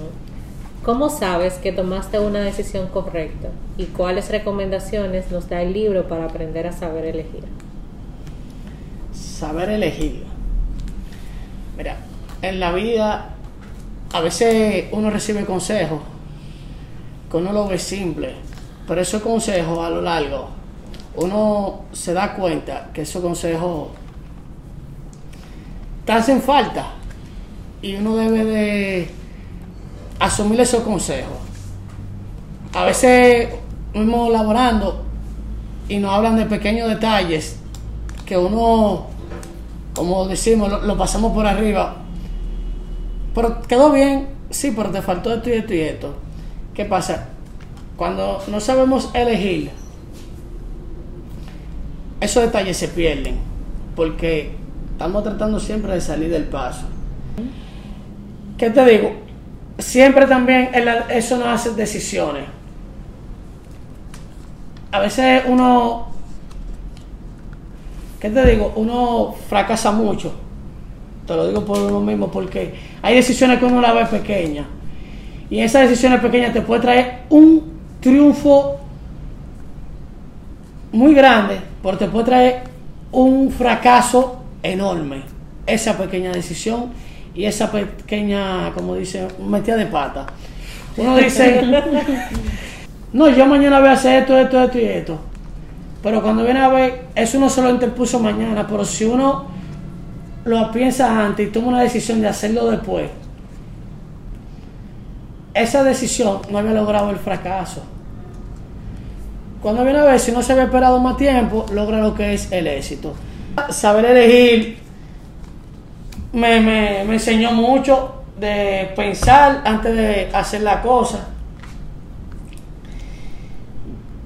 ¿cómo sabes que tomaste una decisión correcta? ¿Y cuáles recomendaciones nos da el libro para aprender a saber elegir? saber elegir. Mira, en la vida a veces uno recibe consejos que uno lo ve simple, pero esos consejos a lo largo uno se da cuenta que esos consejos te hacen falta y uno debe de asumir esos consejos. A veces mismo laborando y nos hablan de pequeños detalles que uno, como decimos, lo, lo pasamos por arriba. Pero quedó bien, sí, pero te faltó esto y esto y esto. ¿Qué pasa? Cuando no sabemos elegir, esos detalles se pierden, porque estamos tratando siempre de salir del paso. ¿Qué te digo? Siempre también eso nos hace decisiones. A veces uno ¿qué te digo? Uno fracasa mucho. Te lo digo por uno mismo, porque hay decisiones que uno la ve pequeñas. Y esas decisiones pequeñas te puede traer un triunfo muy grande, pero te puede traer un fracaso enorme. Esa pequeña decisión y esa pequeña, como dice, metida de pata. Uno dice, (laughs) no, yo mañana voy a hacer esto, esto, esto y esto. Pero cuando viene a ver, eso uno se lo interpuso mañana, pero si uno lo piensa antes y toma una decisión de hacerlo después, esa decisión no había logrado el fracaso. cuando viene a ver, si no se había esperado más tiempo, logra lo que es el éxito. Saber elegir me, me, me enseñó mucho de pensar antes de hacer la cosa.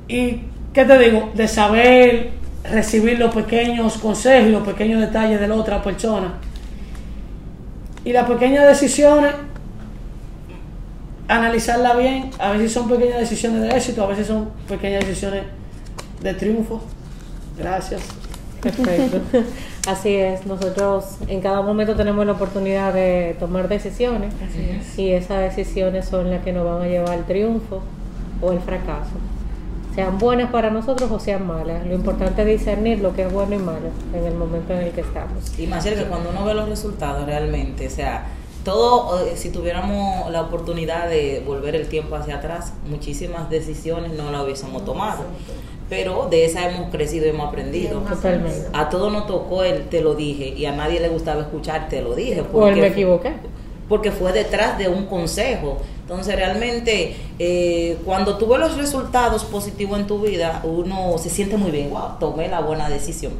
Y, ¿qué te digo? De saber recibir los pequeños consejos y los pequeños detalles de la otra persona. Y las pequeñas decisiones, analizarla bien. A veces son pequeñas decisiones de éxito, a veces son pequeñas decisiones de triunfo. Gracias. Perfecto. (laughs) Así es, nosotros en cada momento tenemos la oportunidad de tomar decisiones y esas decisiones son las que nos van a llevar al triunfo o el fracaso. Sean buenas para nosotros o sean malas. Lo importante es discernir lo que es bueno y malo en el momento en el que estamos. Y más que cuando uno ve los resultados realmente, o sea, todo, eh, si tuviéramos la oportunidad de volver el tiempo hacia atrás, muchísimas decisiones no las hubiésemos tomado. Pero de esa hemos crecido y hemos aprendido. Totalmente. A todos nos tocó el te lo dije y a nadie le gustaba escuchar te lo dije. O el me equivoqué. porque fue detrás de un consejo. Entonces realmente eh, cuando tú ves los resultados positivos en tu vida, uno se siente muy bien, wow, tomé la buena decisión.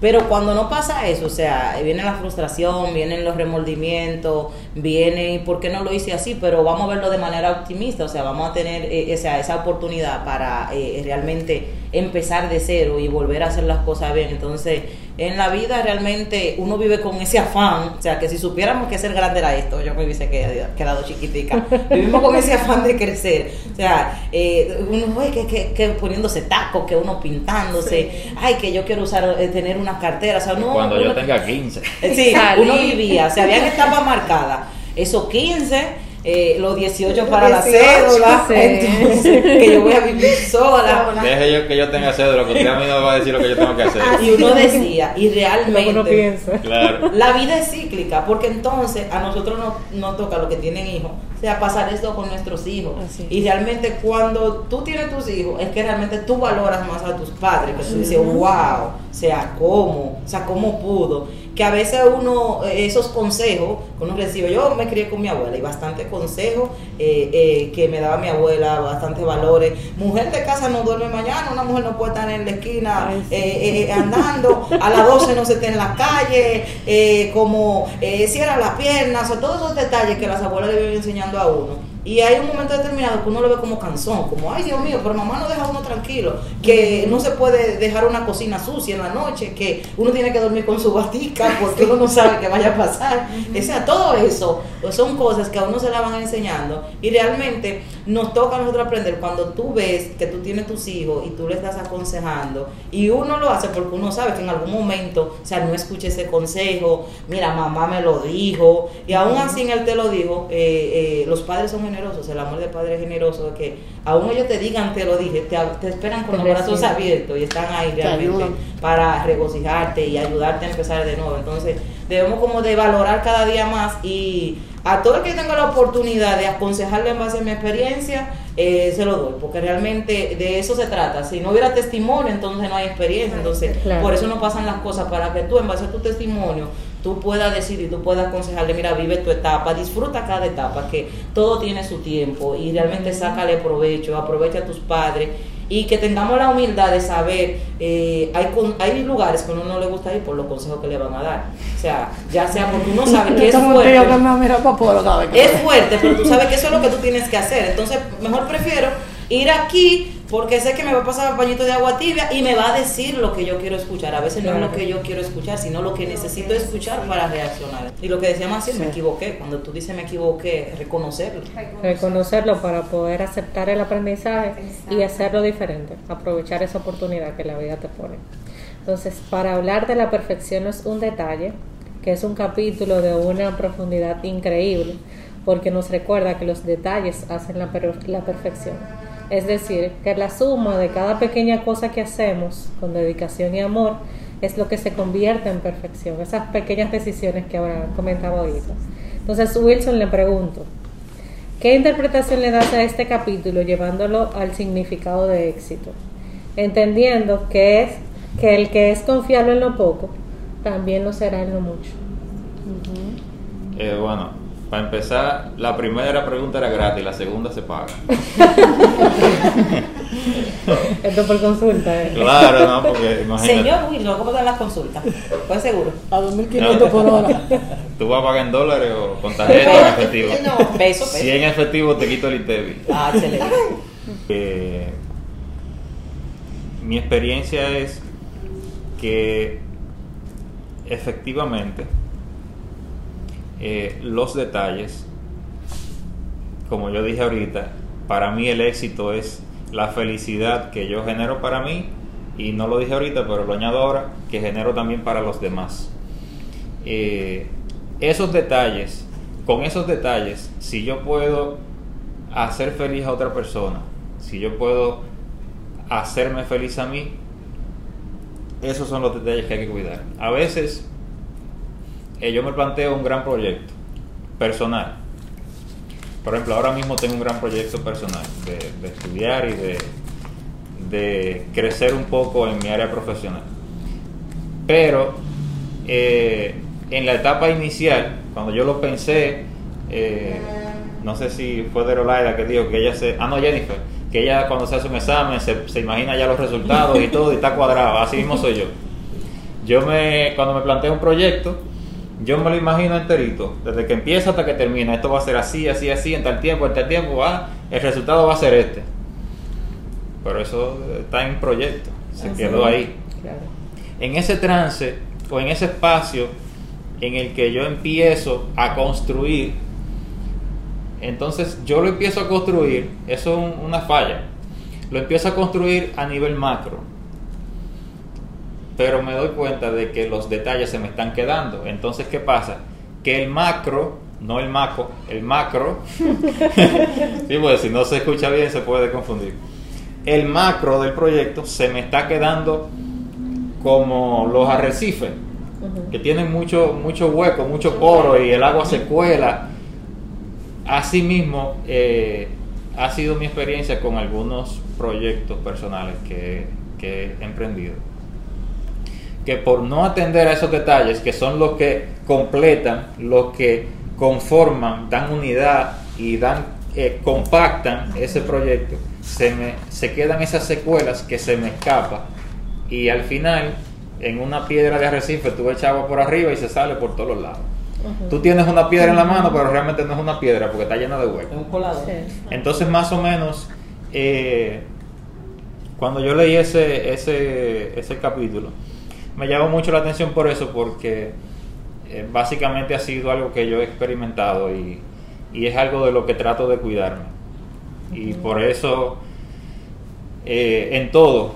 Pero cuando no pasa eso, o sea, viene la frustración, vienen los remordimientos, viene, ¿por qué no lo hice así? Pero vamos a verlo de manera optimista, o sea, vamos a tener eh, esa, esa oportunidad para eh, realmente empezar de cero y volver a hacer las cosas bien. Entonces, en la vida realmente uno vive con ese afán, o sea, que si supiéramos que ser grande era esto, yo me hubiese quedado, quedado chiquitica. (laughs) Vivimos con ese afán de crecer, o sea, eh, uno ve que, que, que poniéndose tacos, que uno pintándose, ay, que yo quiero usar, eh, tener una cartera, o sea, no. Cuando yo tenga 15. Eh, Sí, uno vivía, o sea, habían etapas marcadas. Esos 15, eh, los 18 para la 18, cédula, sí. entonces, que yo voy a vivir sola. Deje yo que yo tenga cédula, que usted a mí no me va a decir lo que yo tengo que hacer. Y uno decía, y Lo uno realmente, piensa. Claro. la vida es cíclica, porque entonces a nosotros nos no toca los que tienen hijos, o sea, pasar esto con nuestros hijos. Así. Y realmente cuando tú tienes tus hijos, es que realmente tú valoras más a tus padres, que tú dices, wow, o sea, ¿cómo? O sea, ¿cómo pudo? Que a veces uno, eh, esos consejos que uno recibe, yo me crié con mi abuela y bastante consejo eh, eh, que me daba mi abuela, bastante valores. Mujer de casa no duerme mañana, una mujer no puede estar en la esquina eh, andando, a las 12 no se esté en la calle, eh, como eh, cierra las piernas, o todos esos detalles que las abuelas le viven enseñando a uno. Y hay un momento determinado que uno lo ve como cansón, como, ay Dios mío, pero mamá no deja a uno tranquilo, que no se puede dejar una cocina sucia en la noche, que uno tiene que dormir con su batica (laughs) porque uno no sabe qué vaya a pasar. O sea, todo eso pues, son cosas que a uno se la van enseñando y realmente nos toca a nosotros aprender cuando tú ves que tú tienes tus hijos y tú le estás aconsejando y uno lo hace porque uno sabe que en algún momento, o sea, no escuche ese consejo, mira, mamá me lo dijo y aún así en él te lo dijo, eh, eh, los padres son generosos, el amor de padre generoso, que aún ellos te digan te lo dije, te, te esperan con los brazos abiertos y están ahí Te realmente para regocijarte y ayudarte a empezar de nuevo. Entonces, debemos como de valorar cada día más y a todo el que tenga la oportunidad de aconsejarle en base a mi experiencia, eh, se lo doy, porque realmente de eso se trata. Si no hubiera testimonio, entonces no hay experiencia. Entonces, Claro. por eso no pasan las cosas, para que tú en base a tu testimonio, tú puedas decidir, tú puedas aconsejarle, mira, vive tu etapa, disfruta cada etapa, que todo tiene su tiempo y realmente sácale provecho, aprovecha a tus padres y que tengamos la humildad de saber, eh, hay, con- hay lugares que a uno no le gusta ir por los consejos que le van a dar. O sea, ya sea porque uno (laughs) sabe que es fuerte. Es fuerte, pero tú sabes que eso es lo que tú tienes que hacer. Entonces, mejor prefiero ir aquí porque sé que me va a pasar el pañito de agua tibia y me va a decir lo que yo quiero escuchar. A veces no es lo que yo quiero escuchar, sino lo que necesito escuchar para reaccionar. Y lo que decía Maciel, me equivoqué. Cuando tú dices me equivoqué, reconocerlo. reconocerlo para poder aceptar el aprendizaje y hacerlo diferente, aprovechar esa oportunidad que la vida te pone. Entonces, para hablar de la perfección no es un detalle, que es un capítulo de una profundidad increíble, porque nos recuerda que los detalles hacen la, per- la perfección. Es decir, que la suma de cada pequeña cosa que hacemos con dedicación y amor es lo que se convierte en perfección, esas pequeñas decisiones que Abraham comentaba ahorita. Entonces, Wilson le pregunto, ¿Qué interpretación le das a este capítulo llevándolo al significado de éxito? Entendiendo que es que el que es confiable en lo poco, también lo será en lo mucho. Eh, bueno, para empezar, la primera pregunta era gratis, la segunda se paga. (laughs) Esto por consulta. ¿eh? Claro, no, porque imagínate. Señor Wilson, ¿cómo están las consultas? ¿Pues seguro? A 2.500 por hora. (laughs) ¿Tú vas a pagar en dólares o con tarjeta o en efectivo? No, Peso, peso. Si en efectivo te quito el ITEVI. Ah, excelente. (laughs) Eh, mi experiencia es que efectivamente eh, los detalles, como yo dije ahorita, para mí el éxito es la felicidad que yo genero para mí y no lo dije ahorita, pero lo añado ahora, que genero también para los demás. Eh, esos detalles, con esos detalles, si yo puedo hacer feliz a otra persona, si yo puedo hacerme feliz a mí, esos son los detalles que hay que cuidar. A veces eh, yo me planteo un gran proyecto personal. Por ejemplo, ahora mismo tengo un gran proyecto personal de, de estudiar y de, de crecer un poco en mi área profesional. Pero eh, en la etapa inicial, cuando yo lo pensé, eh, no sé si fue de Rolaida que dijo que ella se... Ah, no, Jennifer, que ella cuando se hace un examen se, se imagina ya los resultados y todo y está cuadrado, así mismo soy yo. Yo me, cuando me planteo un proyecto, yo me lo imagino enterito, desde que empieza hasta que termina, esto va a ser así, así, así, en tal tiempo, en tal tiempo, ah, el resultado va a ser este. Pero eso está en proyecto, se quedó ahí. Claro. En ese trance o en ese espacio en el que yo empiezo a construir, entonces yo lo empiezo a construir, eso es un- una falla, lo empiezo a construir a nivel macro, pero me doy cuenta de que los detalles se me están quedando. Entonces, ¿qué pasa? Que el macro, no el maco, el macro, (laughs) sí, pues si no se escucha bien se puede confundir. El macro del proyecto se me está quedando como los arrecifes, que tienen mucho, mucho hueco, mucho poro y el agua se cuela. Asimismo, eh, ha sido mi experiencia con algunos proyectos personales que, que he emprendido. Que por no atender a esos detalles, que son los que completan, los que conforman, dan unidad y dan, eh, compactan ese proyecto, se, me, se quedan esas secuelas que se me escapan. Y al final en una piedra de arrecife tú echas agua por arriba y se sale por todos los lados. Tú tienes una piedra en la mano, pero realmente no es una piedra porque está llena de Es huecos. Entonces, más o menos, eh, cuando yo leí ese, ese, ese capítulo, me llamó mucho la atención por eso, porque eh, básicamente ha sido algo que yo he experimentado y, y es algo de lo que trato de cuidarme. Y por eso, eh, en todo,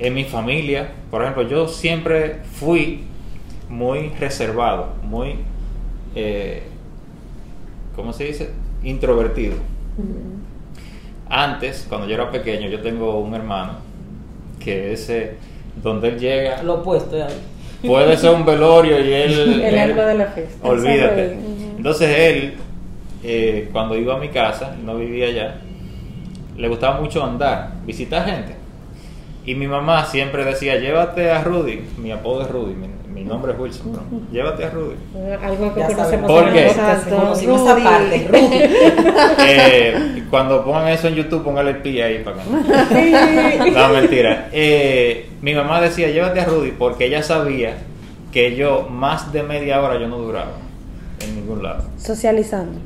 en mi familia, por ejemplo, yo siempre fui muy reservado, muy, eh, ¿cómo se dice? Introvertido. Antes, cuando yo era pequeño, yo tengo un hermano que ese, donde él llega, Lo opuesto de ahí. puede ser un velorio y él... (laughs) El él- algo de la fiesta. Olvídate. Entonces él, eh, cuando iba a mi casa, no vivía allá, le gustaba mucho andar, visitar gente. Y mi mamá siempre decía, llévate a Rudy, mi apodo es Rudy, mi, mi nombre es Wilson, (laughs) llévate a Rudy. Algo que Ya conocemos ¿Por en qué? el podcast. Exacto. Conocimos Rudy. parte. Rudy. (laughs) Eh, cuando pongan eso en YouTube, póngale el pi ahí para que no. Mentira. Eh, mi mamá decía, llévate a Rudy, porque ella sabía que yo más de media hora yo no duraba en ningún lado. Socializando.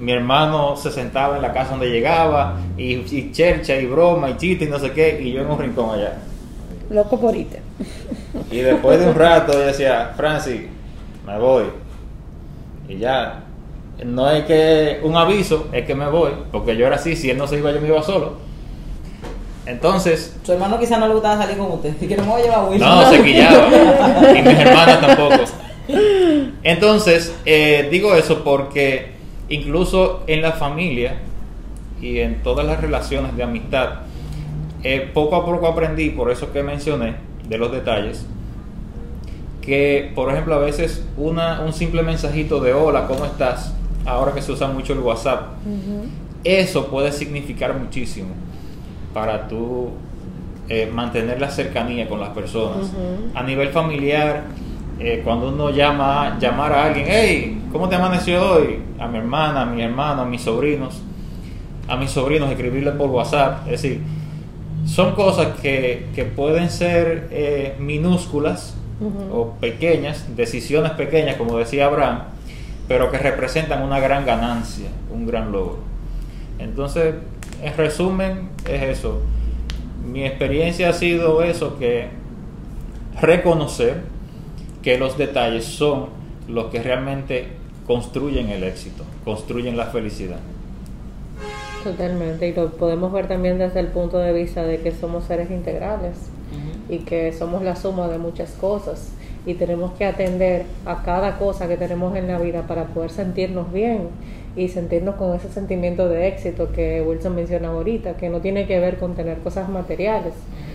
Mi hermano se sentaba en la casa donde llegaba y, y chercha y broma y chiste y no sé qué, y yo en un rincón allá. Loco por irte. Y después de un rato ella decía, Francis, me voy. Y ya, no es que un aviso, es que me voy, porque yo era así, si él no se iba, yo me iba solo. Entonces, Su hermano quizá no le gustaba salir con usted. Y que no me voy a llevar a Wilson. no, se quillaba. (laughs) Y mis hermanas tampoco. Entonces, eh, digo eso porque incluso en la familia y en todas las relaciones de amistad, eh, poco a poco aprendí, por eso que mencioné de los detalles, que por ejemplo a veces una, un simple mensajito de hola, ¿cómo estás? Ahora que se usa mucho el WhatsApp, eso puede significar muchísimo para tú eh, mantener la cercanía con las personas. A nivel familiar, eh, cuando uno llama, llamar a alguien, hey, ¿cómo te amaneció hoy? A mi hermana, a mi hermano, a mis sobrinos, a mis sobrinos, escribirle por WhatsApp. Es decir, son cosas que, que pueden ser eh, minúsculas o pequeñas, decisiones pequeñas, como decía Abraham, pero que representan una gran ganancia, un gran logro. Entonces, en resumen, es eso. Mi experiencia ha sido eso, que reconocer que los detalles son los que realmente construyen el éxito, construyen la felicidad. Totalmente, y lo podemos ver también desde el punto de vista de que somos seres integrales y que somos la suma de muchas cosas y tenemos que atender a cada cosa que tenemos en la vida para poder sentirnos bien y sentirnos con ese sentimiento de éxito que Wilson mencionaba ahorita, que no tiene que ver con tener cosas materiales,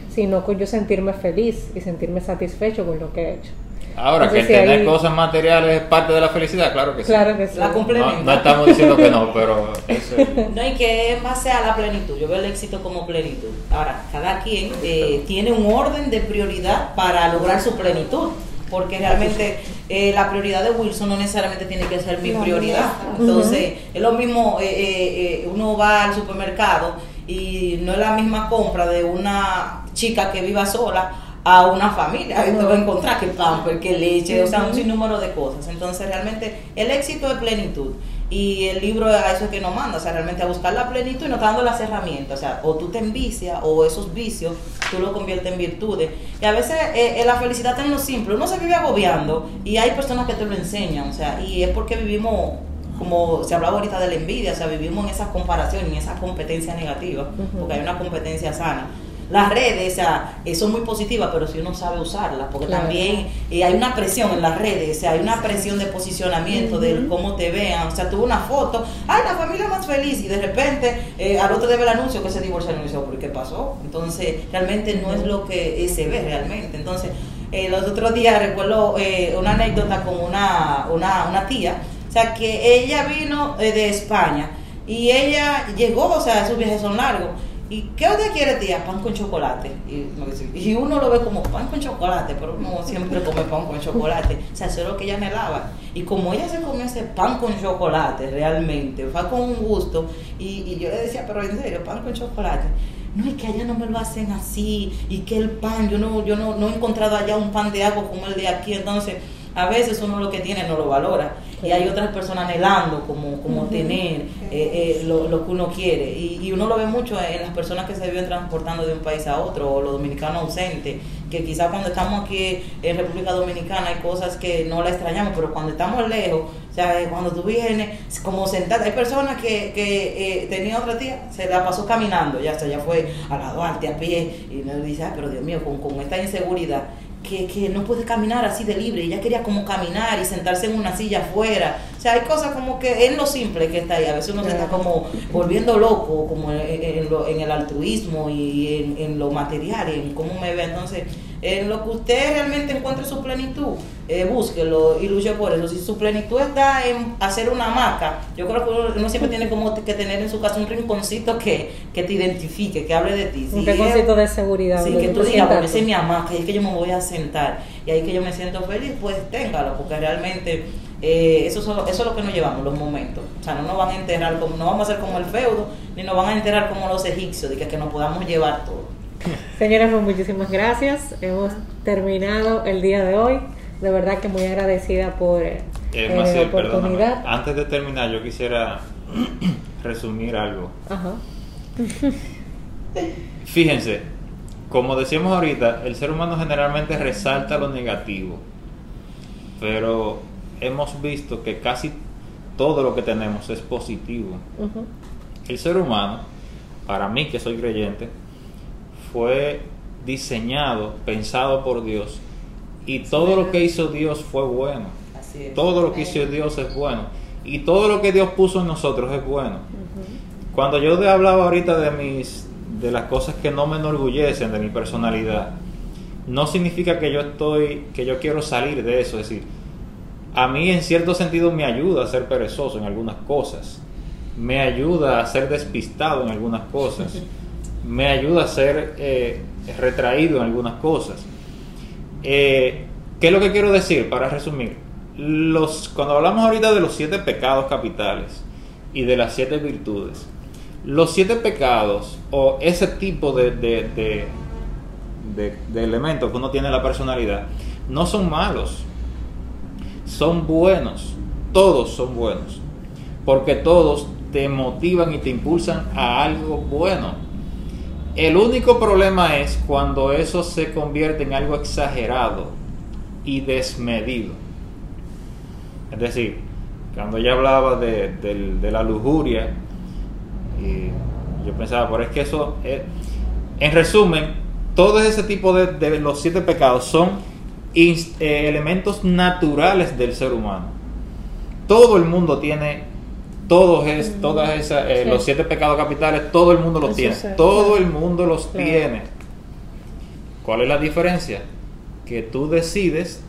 sino con yo sentirme feliz y sentirme satisfecho con lo que he hecho. Ahora, que Entonces, si tener cosas materiales es parte de la felicidad, claro que sí. Claro que sí. La complementa. No, no estamos diciendo que no, pero (laughs) eso es- No, y que en base a la plenitud. Yo veo el éxito como plenitud. Ahora, cada quien eh, tiene un orden de prioridad para lograr su plenitud. Porque realmente eh, la prioridad de Wilson no necesariamente tiene que ser mi prioridad. Entonces, es lo mismo, eh, eh, eh, uno va al supermercado y no es la misma compra de una chica que viva sola a una familia. Ahí te va a encontrar que pamper, que leche, o sea, un sinnúmero de cosas. Entonces, realmente, el éxito es plenitud. Y el libro a eso es que nos manda, o sea, realmente a buscar la plenitud y nos está dando las herramientas. O sea, o tú te envicias o esos vicios tú lo conviertes en virtudes. Y a veces eh, eh, la felicidad está en lo simple. Uno se vive agobiando y hay personas que te lo enseñan, o sea, y es porque vivimos, como se hablaba ahorita de la envidia, o sea, vivimos en esa comparación, en esa competencia negativa, porque hay una competencia sana. Las redes, o sea, eh, son muy positivas, pero si uno sabe usarlas, porque Claro. también eh, hay una presión en las redes, o sea, hay una presión de posicionamiento, de cómo te vean, o sea, tuve una foto, ay, la familia más feliz, y de repente eh, al otro debe el anuncio que se divorciaron y dice, ¿por qué pasó? Entonces, realmente no es lo que eh, se ve realmente. Entonces, eh, los otros días recuerdo eh, una anécdota con una, una, una tía, o sea, que ella vino eh, de España y ella llegó, o sea, esos viajes son largos. ¿Y qué usted quiere, tía? Pan con chocolate. Y, uno lo ve como pan con chocolate, pero uno siempre come pan con chocolate. O sea, eso es lo que ella anhelaba. Y como ella se comió ese pan con chocolate, realmente, fue con un gusto. Y, y yo le decía, pero en serio, pan con chocolate. No, es que allá no me lo hacen así. Y que el pan, yo no, yo no, no he encontrado allá un pan de agua como el de aquí. Entonces, a veces uno lo que tiene no lo valora. Y hay otras personas anhelando como, como tener eh, eh, lo, lo que uno quiere. Y, y uno lo ve mucho en las personas que se viven transportando de un país a otro, o los dominicanos ausentes, que quizás cuando estamos aquí en República Dominicana hay cosas que no la extrañamos, pero cuando estamos lejos, o sea, eh, cuando tú vienes, como sentada, hay personas que, que eh, tenía otra tía, se la pasó caminando, ya, o sea, ya fue a la Duarte a pie, y me dice, "Ay, pero Dios mío, con, con esta inseguridad que, que no puede caminar así de libre. Ella quería como caminar y sentarse en una silla afuera. Sea, hay cosas como que es lo simple que está ahí. A veces uno se está como volviendo loco, como en, en lo- en el altruismo y en, en lo material y en cómo me ve. Entonces, en lo que usted realmente encuentre su plenitud, eh, búsquelo y luche por eso. Si su plenitud está en hacer una hamaca, yo creo que uno, siempre tiene como que tener en su casa un rinconcito que, que te identifique, que hable de ti. Un es- rinconcito de seguridad. Sí, que tú digas, porque esa es mi hamaca, y es que yo me voy a sentar, y ahí que yo me siento feliz, pues téngalo, porque realmente eh, eso, es lo- eso es lo que nos llevamos, los momentos. O sea, no nos van a enterrar, como, no vamos a ser como el feudo, ni nos van a enterrar como los egipcios, de que, que nos podamos llevar todo. (laughs) Señores, pues muchísimas gracias. Hemos terminado el día de hoy. De verdad que muy agradecida por eh, Eh, la Maciel, oportunidad. Antes de terminar, yo quisiera (clears throat) resumir algo. Ajá. (laughs) Fíjense, como decíamos ahorita, el ser humano generalmente resalta lo negativo, pero hemos visto que casi todo lo que tenemos es positivo. El ser humano, para mí que soy creyente, fue diseñado, pensado por Dios, y todo lo que hizo Dios fue bueno. Así. Todo lo que hizo Dios es bueno. Y todo lo que Dios puso en nosotros es bueno. Cuando yo te hablaba ahorita de mis de las cosas que no me enorgullecen de mi personalidad, no significa que yo estoy que yo quiero salir de eso, es decir, a mí en cierto sentido me ayuda a ser perezoso en algunas cosas. Me ayuda a ser despistado en algunas cosas. (laughs) Me ayuda a ser eh, retraído en algunas cosas. Eh, ¿Qué es lo que quiero decir? Para resumir, los, cuando hablamos ahorita de los siete pecados capitales y de las siete virtudes, los siete pecados o ese tipo de, de, de, de- de elementos que uno tiene en la personalidad no son malos, son buenos, todos son buenos, porque todos te motivan y te impulsan a algo bueno. El único problema es cuando eso se convierte en algo exagerado y desmedido. Es decir, cuando ella hablaba de, de la lujuria, yo pensaba, pero es que eso, es- en resumen, todo ese tipo de, de los siete pecados son eh, elementos naturales del ser humano. Todo el mundo tiene todos es, todas esas, eh, Sí. los siete pecados capitales, todo el mundo los Eso tiene. todo claro. el mundo los Claro. tiene. ¿Cuál es la diferencia? Que tú decides,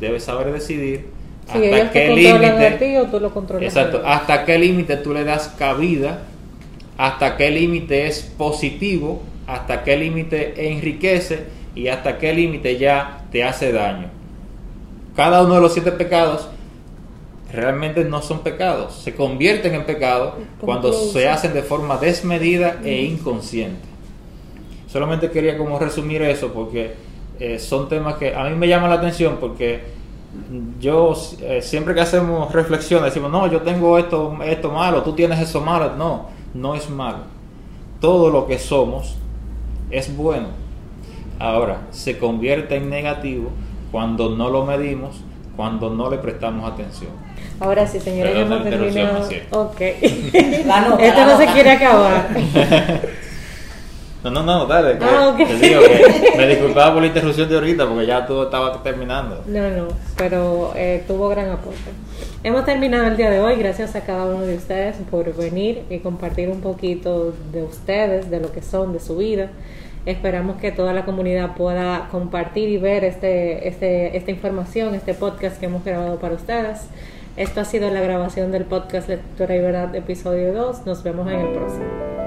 debes saber decidir Si hasta qué límite. Exacto, hasta qué límite tú le das cabida, hasta qué límite es positivo, hasta qué límite enriquece y hasta qué límite ya te hace daño. Cada uno de los siete pecados realmente no son pecados, se convierten en pecados cuando se hacen de forma desmedida e inconsciente. Solamente quería como resumir eso porque eh, son temas que a mí me llaman la atención porque yo eh, siempre que hacemos reflexiones decimos, no, yo tengo esto, esto malo, tú tienes eso malo. No, no es malo. Todo lo que somos es bueno. Ahora, se convierte en negativo cuando no lo medimos, cuando no le prestamos atención. Ahora sí, señores, Perdón hemos terminado. Ok. (laughs) La nota, Esto la no se quiere acabar. No, no, no, dale. que- Ah, te digo que me disculpaba por la interrupción de ahorita porque ya todo estaba terminando. No, no, pero eh, tuvo gran aporte. Hemos terminado el día de hoy. Gracias a cada uno de ustedes por venir y compartir un poquito de ustedes, de lo que son, de su vida. Esperamos que toda la comunidad pueda compartir y ver este, este, esta información, este podcast que hemos grabado para ustedes. Esto ha sido la grabación del podcast Lectura y Verdad, episodio 2. Nos vemos en el próximo.